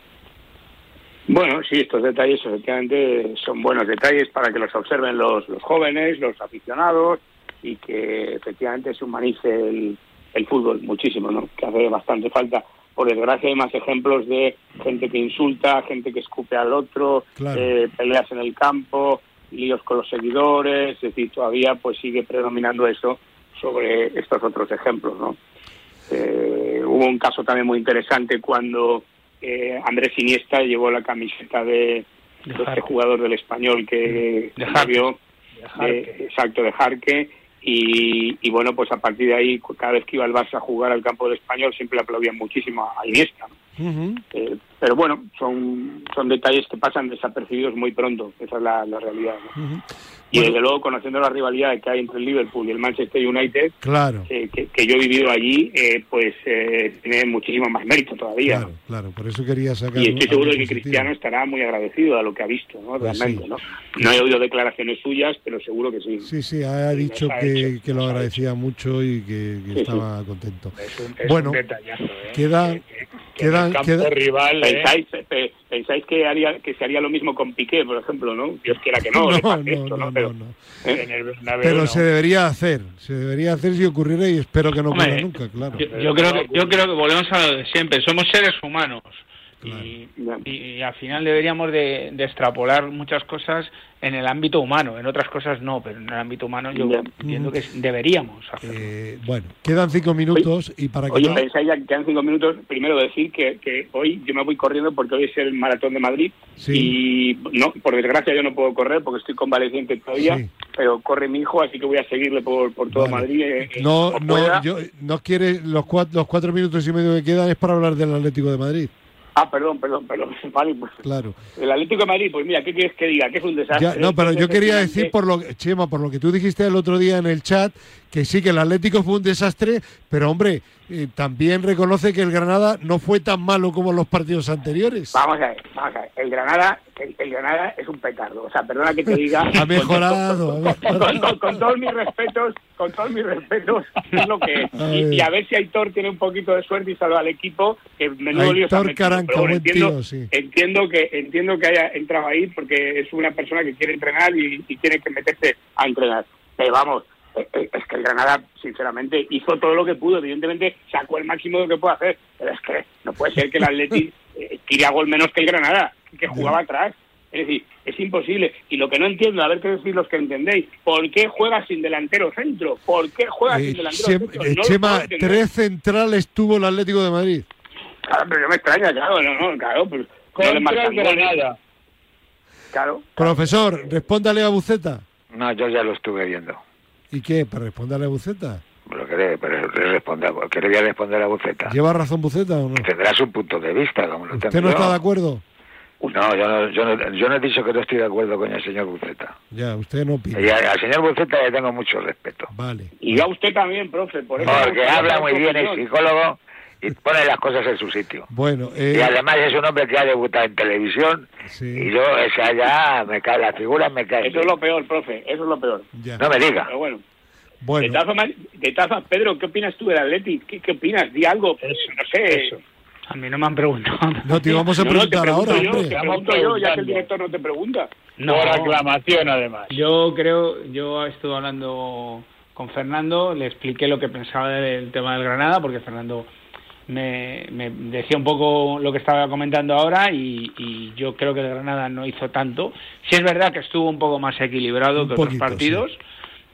Bueno, sí, estos detalles efectivamente son buenos detalles para que los observen los, los jóvenes, los aficionados, y que efectivamente se humanice el, el fútbol muchísimo, ¿no? que hace bastante falta. Por desgracia hay más ejemplos de gente que insulta, gente que escupe al otro, claro. eh, peleas en el campo, líos con los seguidores, es decir, todavía pues sigue predominando eso sobre estos otros ejemplos, ¿no? Eh, hubo un caso también muy interesante cuando eh, Andrés Iniesta llevó la camiseta de, de, de este jugador del español que de Javier, exacto, de Jarque, y, y, bueno, pues a partir de ahí, cada vez que iba el Barça a jugar al campo del español, siempre aplaudían muchísimo a Iniesta. ¿no? Uh -huh. eh, pero bueno, son, son detalles que pasan desapercibidos muy pronto, esa es la, la realidad. ¿no? Uh -huh. Y bueno. desde luego, conociendo la rivalidad que hay entre el Liverpool y el Manchester United, claro. eh, que, que, yo he vivido allí, eh, pues eh, tiene muchísimo más mérito todavía. Claro, claro, por eso quería sacar. Y estoy seguro de que Cristiano estará muy agradecido a lo que ha visto, ¿no? Pues Realmente, sí. ¿no? No he oído declaraciones suyas, pero seguro que sí. Sí, sí, ha dicho que, hecho, que, lo agradecía mucho y que, que sí, estaba sí. contento. Es un, es bueno, un detallazo, ¿eh? queda, que, que quedan, queda, rival, pensáis, ¿eh? Pensáis que haría que se haría lo mismo con Piqué, por ejemplo, ¿no? Dios quiera que no, [LAUGHS] No, no, esto, no, ¿no? Pero, no, no. ¿eh? En el Bernabéu, Pero no. se debería hacer, se debería hacer si ocurriera y espero que no ocurra nunca, claro. Yo, yo creo que, yo creo que volvemos a lo de siempre. Somos seres humanos. Claro. Y, Ya. y- y al final deberíamos de, de extrapolar muchas cosas en el ámbito humano. En otras cosas no, pero en el ámbito humano yo entiendo que deberíamos hacerlo. Eh, bueno, quedan cinco minutos y para que Oye, no- pensáis ya que quedan cinco minutos. Primero decir que, que hoy yo me voy corriendo porque hoy es el maratón de Madrid Sí. y no, por desgracia yo no puedo correr porque estoy convaleciente todavía, Sí. pero corre mi hijo, así que voy a seguirle por, por todo Vale. Madrid. eh, eh, no, no, yo, no quiere los cuatro, los cuatro minutos y medio que quedan es para hablar del Atlético de Madrid, Ah, perdón, perdón, perdón. [LAUGHS] Vale, pues, claro. el Atlético de Madrid, pues mira, ¿qué quieres que diga? Que es un desastre. Ya, no, pero yo quería decir por lo Chema, por lo que tú dijiste el otro día en el chat, que sí que el Atlético fue un desastre, pero hombre, eh, también reconoce que el Granada no fue tan malo como los partidos anteriores. Vamos a ver, vamos a ver. El Granada, el, el Granada es un petardo. O sea, perdona que te diga. [LAUGHS] Ha mejorado, Con, ha con- mejorado. con- con todos mis respetos, con todos mis respetos, es lo que es. Y, y a ver si Aitor tiene un poquito de suerte y salva al equipo. Que menudo lío metido. Caranca, Pero bueno, entiendo, tío, sí. entiendo que entiendo que haya entrado ahí porque es una persona que quiere entrenar y, y tiene que meterse a entrenar. Pero vamos, es que el Granada, sinceramente, hizo todo lo que pudo. Evidentemente, sacó el máximo de lo que puede hacer. Pero es que no puede ser que el Atleti [LAUGHS] eh, tire a gol menos que el Granada, que jugaba atrás. Es decir, es imposible. Y lo que no entiendo, a ver qué decir los que entendéis, ¿por qué juega sin delantero centro? ¿por qué juega Eh, sin delantero centro? eh, No Chema, tres centrales tuvo el Atlético de Madrid. Claro, pero no me extraña, claro, no, no, claro, pues no le. Granada. Claro. Profesor, respóndale a Buceta. No, yo ya lo estuve viendo. ¿Y qué? ¿Para responderle a Buceta? Pero que le, pero le responda, ¿qué le voy a responder a Buceta? ¿Lleva razón Buceta o no? Tendrá su punto de vista, como lo ¿Usted no yo. está de acuerdo? No, yo no, yo, no, yo no he dicho que no estoy de acuerdo con el señor Buceta. Ya, usted no opina. Y a- al señor Buceta le tengo mucho respeto. Vale. Y yo a usted también, profe, por eso... Porque habla muy bien, es psicólogo y pone las cosas en su sitio. Bueno, Y eh, además es un hombre que ha debutado en televisión sí, y yo, esa ya, me cae, las figuras me caen. Eso es lo peor, profe, eso es lo peor. ya. No me diga. Pero bueno, de Bueno, todas formas, de formas, Pedro, ¿qué opinas tú del Atleti? ¿Qué, qué opinas? Di algo, pues, no sé... eso. A mí no me han preguntado. no te íbamos a No, no, te preguntar pregunto ahora, yo, hombre. te pregunto yo, ya que el director no te pregunta. No. Por aclamación, además. Yo creo, yo estuve hablando con Fernando, le expliqué lo que pensaba del tema del Granada, porque Fernando me, me decía un poco lo que estaba comentando ahora y, y yo creo que el Granada no hizo tanto. Sí es verdad que estuvo un poco más equilibrado Un que otros poquito, partidos,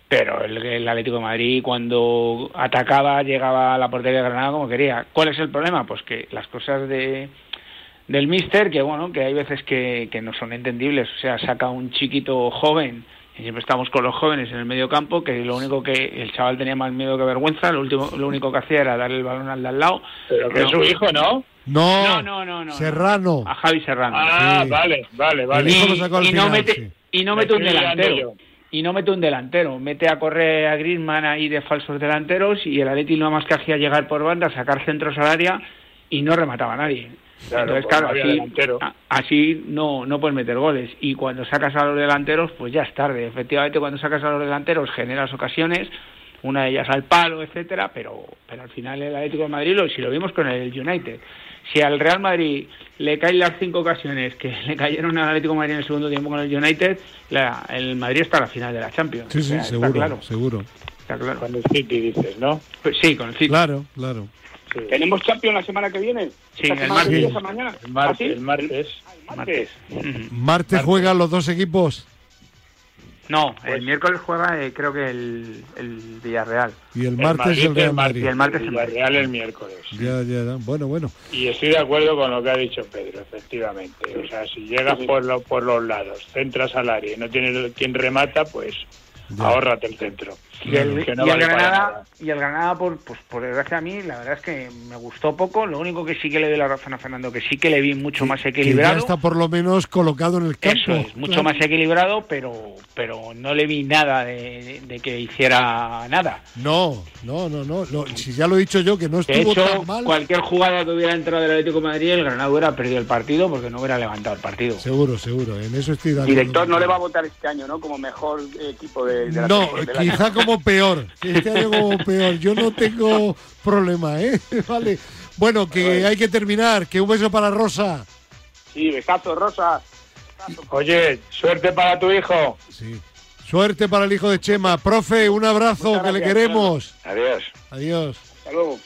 pero el, el Atlético de Madrid cuando atacaba llegaba a la portería de Granada como quería. ¿Cuál es el problema? Pues que las cosas de del míster, que bueno, que hay veces que, que no son entendibles, o sea, saca un chiquito joven, y siempre estamos con los jóvenes en el medio campo, que lo único que el chaval tenía más miedo que vergüenza, lo último, lo único que hacía era darle el balón al de al lado. Pero que es su hijo, ¿no? No, No, no, no, no. Serrano. A Javi Serrano. Ah, Sí. vale, vale, vale. Y no mete, sí. y no Me mete un delantero. Y no mete un delantero, mete a correr a Griezmann ahí de falsos delanteros y el Atleti no más que hacía llegar por banda, sacar centros al área y no remataba a nadie. Claro, Entonces, claro, así, no, no puedes meter goles. Y cuando sacas a los delanteros, pues ya es tarde. Efectivamente, cuando sacas a los delanteros generas ocasiones, una de ellas al palo, etcétera, pero, pero al final el Atlético de Madrid, lo, si lo vimos con el United, si al Real Madrid le caen las cinco ocasiones que [LAUGHS] le cayeron al Atlético de Madrid en el segundo tiempo con el United, la- el Madrid está a la final de la Champions. Sí, O sí, está seguro, claro, seguro. está claro. Con el City dices, ¿no? Pues sí, con el City. Claro, claro. Sí. ¿Tenemos Champions la semana que viene? Sí, ¿Esta el martes. esa mañana? El martes, ¿Ah, sí? el martes. El martes. Juegan los dos equipos No, Pues- el miércoles juega eh, creo que el, el Villarreal. y el martes el Real Madrid. Y el martes el Madrid. Real el miércoles. Ya, ya, ya. Bueno, bueno. Y estoy de acuerdo con lo que ha dicho Pedro, efectivamente. O sea, si llegas por, lo- por los lados, centras al área y no tienes quien remata, pues Ya. ahórrate el centro. Y el, Que no y el vale Granada, nada. y el Granada por, pues, por desgracia a mí, la verdad es que me gustó poco. Lo único que sí que le doy la razón a Fernando, que sí que le vi mucho más Que ya equilibrado. está por lo menos colocado en el campo. Eso es, mucho Claro. más equilibrado, pero pero no le vi nada de, de que hiciera nada. No, no, no, no. Lo- si ya lo he dicho yo, que no De estuvo hecho, tan mal. cualquier jugada que hubiera entrado del Atlético de Madrid, el Granada hubiera perdido el partido porque no hubiera levantado el partido. Seguro, seguro. En eso estoy de. Director no le va a votar este año, ¿no? Como mejor equipo de, de la No, de la- quizá como peor. Este año como peor. Yo no tengo problema, ¿eh? [LAUGHS] Vale. Bueno, que hay que terminar. Que un beso para Rosa. Sí, besazo, Rosa. Oye, suerte para tu hijo. Sí. Suerte para el hijo de Chema. Profe, un abrazo, que le queremos. Adiós. Adiós. Hasta luego.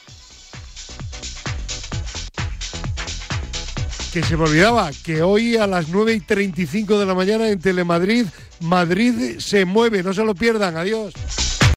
Que se me olvidaba que hoy a las 9 y 35 de la mañana en Telemadrid, Madrid se mueve. No se lo pierdan. Adiós.